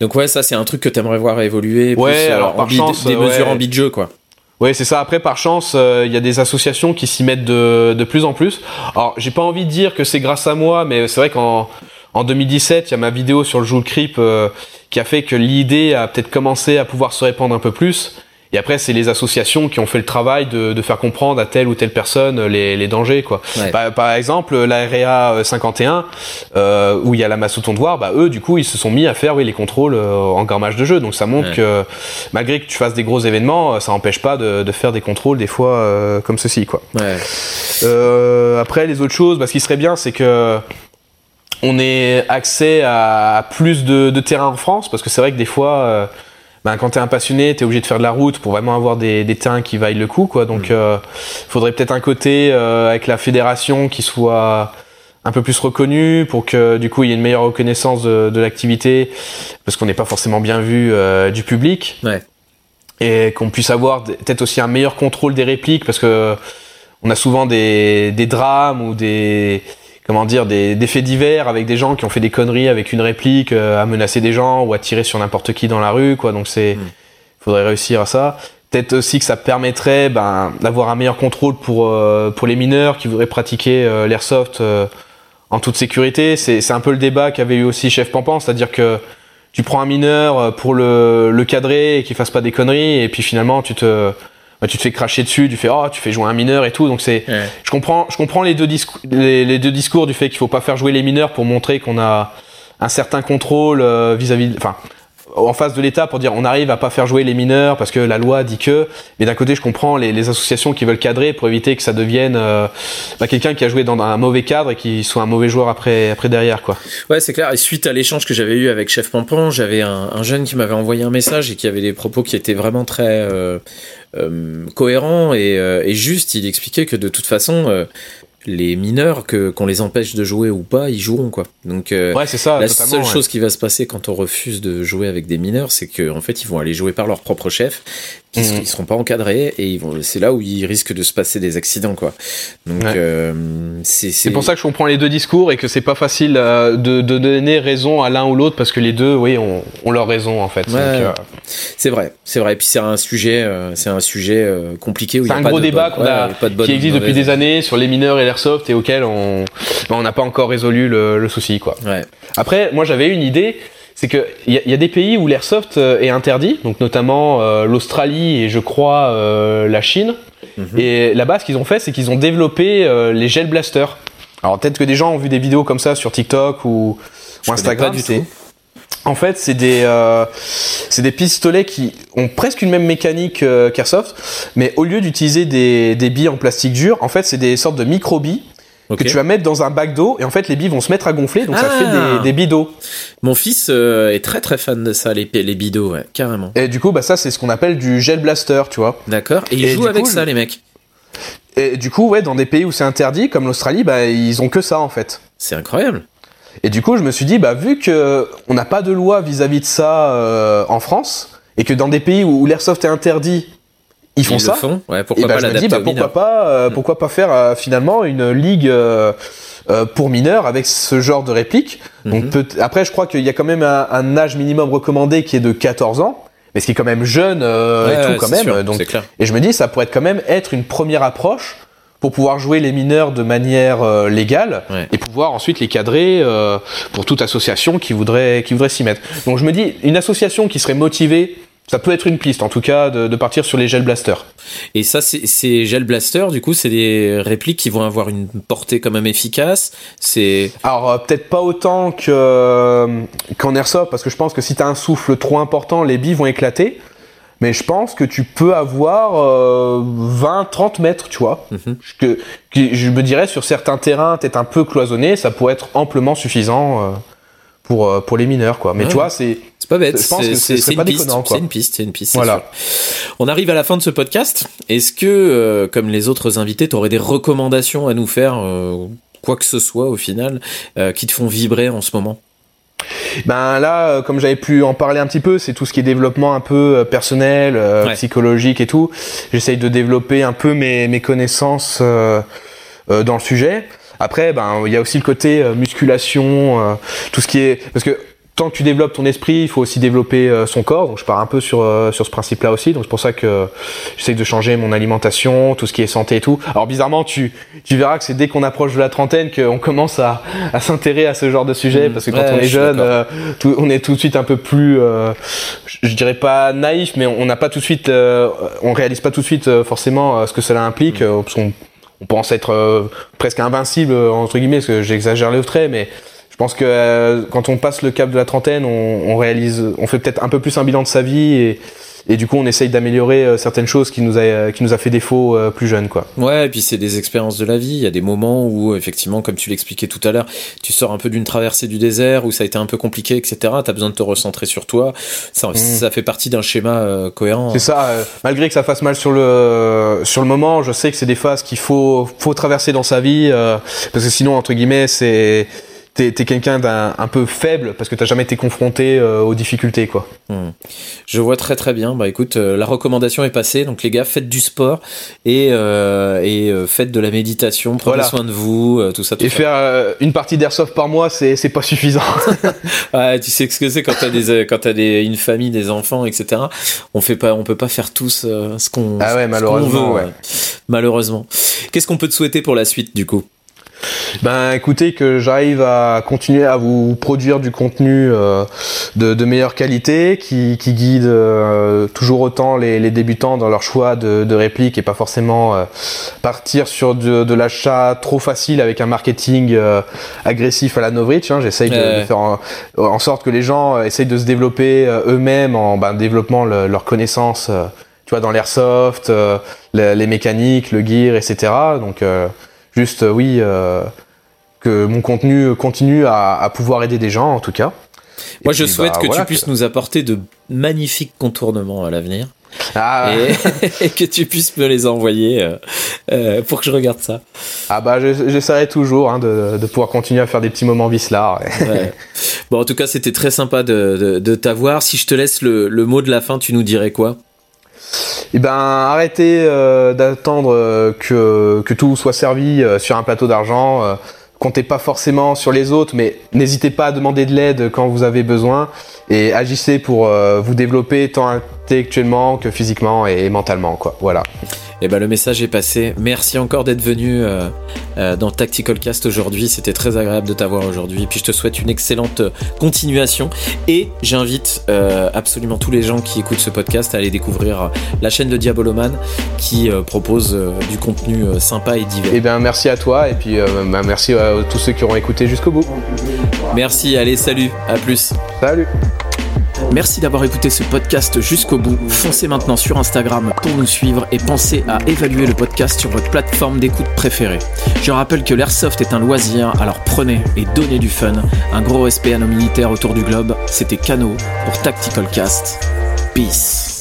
Speaker 1: donc ouais, ça c'est un truc que t'aimerais voir évoluer.
Speaker 2: Ouais, plus, alors par chance,
Speaker 1: des
Speaker 2: ouais.
Speaker 1: mesures en bit de jeu quoi.
Speaker 2: Ouais, c'est ça. Après, par chance, il euh, y a des associations qui s'y mettent de, de plus en plus. Alors, j'ai pas envie de dire que c'est grâce à moi, mais c'est vrai qu'en en 2017, il y a ma vidéo sur le Joule Creep euh, qui a fait que l'idée a peut-être commencé à pouvoir se répandre un peu plus. Et après, c'est les associations qui ont fait le travail de, de, faire comprendre à telle ou telle personne les, les dangers, quoi.
Speaker 1: Ouais.
Speaker 2: Bah, par exemple, la RA 51, euh, où il y a la masse voir, bah eux, du coup, ils se sont mis à faire oui les contrôles euh, en grammage de jeu. Donc ça montre ouais. que malgré que tu fasses des gros événements, ça n'empêche pas de, de, faire des contrôles des fois euh, comme ceci, quoi.
Speaker 1: Ouais.
Speaker 2: Euh, après, les autres choses, bah, ce qui serait bien, c'est que on ait accès à plus de, de terrain en France parce que c'est vrai que des fois euh, ben, quand t'es un passionné t'es obligé de faire de la route pour vraiment avoir des, des terrains qui vaillent le coup quoi donc mmh. euh, faudrait peut-être un côté euh, avec la fédération qui soit un peu plus reconnu pour que du coup il y ait une meilleure reconnaissance de, de l'activité parce qu'on n'est pas forcément bien vu du public
Speaker 1: ouais.
Speaker 2: et qu'on puisse avoir peut-être aussi un meilleur contrôle des répliques parce que on a souvent des, des drames ou des comment dire des, des, faits divers avec des gens qui ont fait des conneries avec une réplique euh, à menacer des gens ou à tirer sur n'importe qui dans la rue quoi. Donc c'est mm. faudrait réussir à ça. Peut-être aussi que ça permettrait ben, d'avoir un meilleur contrôle pour euh, pour les mineurs qui voudraient pratiquer euh, l'airsoft en toute sécurité. C'est un peu le débat qu'avait eu aussi chef Pampan c'est-à-dire que tu prends un mineur pour le, le cadrer et qu'il fasse pas des conneries et puis finalement tu te bah, tu te fais cracher dessus, tu fais oh tu fais jouer un mineur et tout. Donc c'est, je comprends, je comprends les deux discours, les, deux discours du fait qu'il faut pas faire jouer les mineurs pour montrer qu'on a un certain contrôle euh, vis-à-vis, enfin en face de l'État pour dire on arrive à pas faire jouer les mineurs parce que la loi dit que. Mais d'un côté, je comprends les, associations qui veulent cadrer pour éviter que ça devienne euh, bah, quelqu'un qui a joué dans un mauvais cadre et qui soit un mauvais joueur après, après derrière quoi.
Speaker 1: Ouais, c'est clair. Et suite à l'échange que j'avais eu avec Chef Pompon, j'avais un, un, jeune qui m'avait envoyé un message et qui avait des propos qui étaient vraiment très euh, euh, cohérents et, euh, et juste. Il expliquait que de toute façon les mineurs que qu'on les empêche de jouer ou pas, ils joueront quoi. Donc euh,
Speaker 2: ouais, c'est ça.
Speaker 1: La seule chose qui va se passer quand on refuse de jouer avec des mineurs, c'est qu'en en fait ils vont aller jouer par leur propre chef, qui ne mhm. seront pas encadrés et ils vont. C'est là où ils risquent de se passer des accidents quoi. Donc euh,
Speaker 2: c'est pour ça que je comprends les deux discours et que c'est pas facile euh, de, de, donner raison à l'un ou l'autre parce que les deux, oui, ont, ont leur raison en fait.
Speaker 1: c'est vrai, c'est vrai. Et puis c'est un sujet, c'est un sujet compliqué
Speaker 2: c'est un gros débat qui existe depuis des années sur les mineurs et les Airsoft et auquel on ben, on n'a pas encore résolu le, le souci quoi.
Speaker 1: Ouais.
Speaker 2: Après, moi j'avais une idée, c'est que il y, y, a des pays où l'airsoft euh, est interdit, donc notamment euh, l'Australie et je crois euh, la Chine. Mhm. Et là-bas, ce qu'ils ont fait, c'est qu'ils ont développé euh, les gel blasters. Alors peut-être que des gens ont vu des vidéos comme ça sur TikTok ou, ou Instagram. Du tout. En fait, c'est des c'est des pistolets qui ont presque une même mécanique qu'Airsoft, mais au lieu d'utiliser des, des billes en plastique dur, en fait, c'est des sortes de micro billes que tu vas mettre dans un bac d'eau et en fait les billes vont se mettre à gonfler donc ça fait des, ah. des billes d'eau.
Speaker 1: Mon fils euh, est très très fan de ça les les billes d'eau ouais, carrément.
Speaker 2: Et du coup bah ça c'est ce qu'on appelle du gel blaster tu vois.
Speaker 1: D'accord. Et ils jouent avec ça les mecs.
Speaker 2: Et du coup ouais dans des pays où c'est interdit comme l'Australie bah ils ont que ça en fait.
Speaker 1: C'est incroyable.
Speaker 2: Et du coup, je me suis dit, bah, vu que on n'a pas de loi vis-à-vis de ça euh, en France, et que dans des pays où, l'airsoft est interdit, ils font ça.
Speaker 1: Font. Ouais, pourquoi
Speaker 2: et bah,
Speaker 1: pas
Speaker 2: je me dis, bah, pourquoi pas, euh, mm. pourquoi pas faire euh, finalement une ligue euh, euh, pour mineurs avec ce genre de réplique. Mm-hmm. Donc peut après, je crois qu'il y a quand même un, un, âge minimum recommandé qui est de 14 ans. Mais ce qui est quand même jeune ouais, et tout quand même.
Speaker 1: Sûr,
Speaker 2: donc,
Speaker 1: clair.
Speaker 2: et je me dis, ça pourrait quand même être une première approche pour pouvoir jouer les mineurs de manière euh, légale
Speaker 1: ouais.
Speaker 2: et pouvoir ensuite les cadrer euh, pour toute association qui voudrait qui voudrait s'y mettre. Donc je me dis une association qui serait motivée ça peut être une piste, en tout cas, de, de partir sur les gel blasters.
Speaker 1: Et ça, ces gel blasters, du coup, c'est des répliques qui vont avoir une portée quand même efficace. C'est
Speaker 2: alors euh, peut-être pas autant que euh, qu'en airsoft, parce que je pense que si t'as un souffle trop important, les billes vont éclater mais je pense que tu peux avoir euh, 20, 30 mètres, tu vois.
Speaker 1: Mm -hmm.
Speaker 2: que, que, je me dirais sur certains terrains, peut-être un peu cloisonnés, ça pourrait être amplement suffisant euh, pour euh, pour les mineurs, quoi. Mais
Speaker 1: ouais.
Speaker 2: tu vois, c'est
Speaker 1: c'est pas bête.
Speaker 2: C'est
Speaker 1: une,
Speaker 2: piste.
Speaker 1: C'est une piste. C'est une piste.
Speaker 2: Voilà.
Speaker 1: On arrive à la fin de ce podcast. Est-ce que, euh, comme les autres invités, tu aurais des recommandations à nous faire, euh, quoi que ce soit au final, euh, qui te font vibrer en ce moment?
Speaker 2: Ben là, comme j'avais pu en parler un petit peu, c'est tout ce qui est développement un peu euh, personnel, euh, ouais. psychologique et tout. J'essaye de développer un peu mes, mes connaissances euh, euh dans le sujet. Après, ben il y a aussi le côté euh, musculation, euh, tout ce qui est parce que tant que tu développes ton esprit, il faut aussi développer euh, son corps. Donc je pars un peu sur euh, sur ce principe-là aussi. Donc c'est pour ça que j'essaie de changer mon alimentation, tout ce qui est santé et tout. Alors bizarrement, tu tu verras que c'est dès qu'on approche de la trentaine qu'on commence à à s'intéresser à ce genre de sujet mmh. parce que quand
Speaker 1: ouais,
Speaker 2: on est jeune, euh, tout, on est tout de suite un peu plus, euh, je, je, dirais pas naïf, mais on n'a pas tout de suite, euh, on réalise pas tout de suite forcément ce que cela implique, mmh. parce qu'on on pense être presque invincible entre guillemets, parce que j'exagère le trait, mais je pense que euh, quand on passe le cap de la trentaine, on, on réalise, on fait peut-être un peu plus un bilan de sa vie et, et du coup on essaye d'améliorer euh, certaines choses qui nous a qui nous a fait défaut euh, plus jeune quoi.
Speaker 1: Ouais, et puis c'est des expériences de la vie, il y a des moments où effectivement comme tu l'expliquais tout à l'heure, tu sors un peu d'une traversée du désert où ça a été un peu compliqué etc. Tu as besoin de te recentrer sur toi. Ça, mmh. ça fait partie d'un schéma euh, cohérent.
Speaker 2: C'est ça, euh, malgré que ça fasse mal sur le sur le moment, je sais que c'est des phases qu'il faut faut traverser dans sa vie parce que sinon entre guillemets c'est t'es es, quelqu'un d'un un peu faible parce que t'as jamais été confronté aux difficultés quoi. Hmm.
Speaker 1: Je vois très très bien. Bah écoute, la recommandation est passée. Donc les gars, faites du sport et, et faites de la méditation, prenez soin de vous, tout ça. Tout
Speaker 2: et faire une partie d'airsoft par mois, c'est pas suffisant.
Speaker 1: ouais, tu sais ce que c'est quand t'as des quand t'as des une famille, des enfants, etc. On fait pas, on peut pas faire tous ce qu'on
Speaker 2: ah ouais, malheureusement, veut.
Speaker 1: Malheureusement. Qu'est-ce qu'on peut te souhaiter pour la suite du coup?
Speaker 2: Ben écoutez que j'arrive à continuer à vous produire du contenu euh, de, de, meilleure qualité qui, qui guide euh, toujours autant les, les, débutants dans leur choix de, de réplique et pas forcément euh, partir sur de, de l'achat trop facile avec un marketing agressif à la Novrich. Hein. J'essaye de, faire en, sorte que les gens essayent de se développer eux-mêmes en ben, développant leurs connaissances tu vois dans l'airsoft, les, les, mécaniques, le gear, etc. Donc Juste, euh, oui, euh, que mon contenu continue à, pouvoir aider des gens, en tout cas.
Speaker 1: Moi, je souhaite bah, que tu puisses nous apporter de magnifiques contournements à l'avenir. Ah. Et, que tu puisses me les envoyer euh, pour que je regarde ça.
Speaker 2: Ah bah j'essaierai toujours hein, de, pouvoir continuer à faire des petits moments vislards.
Speaker 1: Bon en tout cas c'était très sympa de, de, t'avoir. Si je te laisse le, le, mot de la fin, tu nous dirais quoi?
Speaker 2: Eh ben, arrêtez euh, d'attendre euh, que, que tout soit servi euh, sur un plateau d'argent. comptez pas forcément sur les autres, mais n'hésitez pas à demander de l'aide quand vous avez besoin et agissez pour vous développer tant intellectuellement que physiquement et mentalement, quoi. Voilà.
Speaker 1: Et eh ben le message est passé. Merci encore d'être venu euh, euh, dans Tactical Cast aujourd'hui. C'était très agréable de t'avoir aujourd'hui. Puis je te souhaite une excellente continuation. Et j'invite euh, absolument tous les gens qui écoutent ce podcast à aller découvrir la chaîne de Diaboloman qui propose du contenu sympa et divers.
Speaker 2: Et eh bien merci à toi et puis bah, merci à tous ceux qui auront écouté jusqu'au bout.
Speaker 1: Merci. Allez salut. À plus.
Speaker 2: Salut.
Speaker 1: Merci d'avoir écouté ce podcast jusqu'au bout. Foncez maintenant sur Instagram pour nous suivre et pensez à évaluer le podcast sur votre plateforme d'écoute préférée. Je rappelle que l'airsoft est un loisir, alors prenez et donnez du fun. Un gros respect à nos militaires autour du globe. C'était Cano pour Tactical Cast. Peace.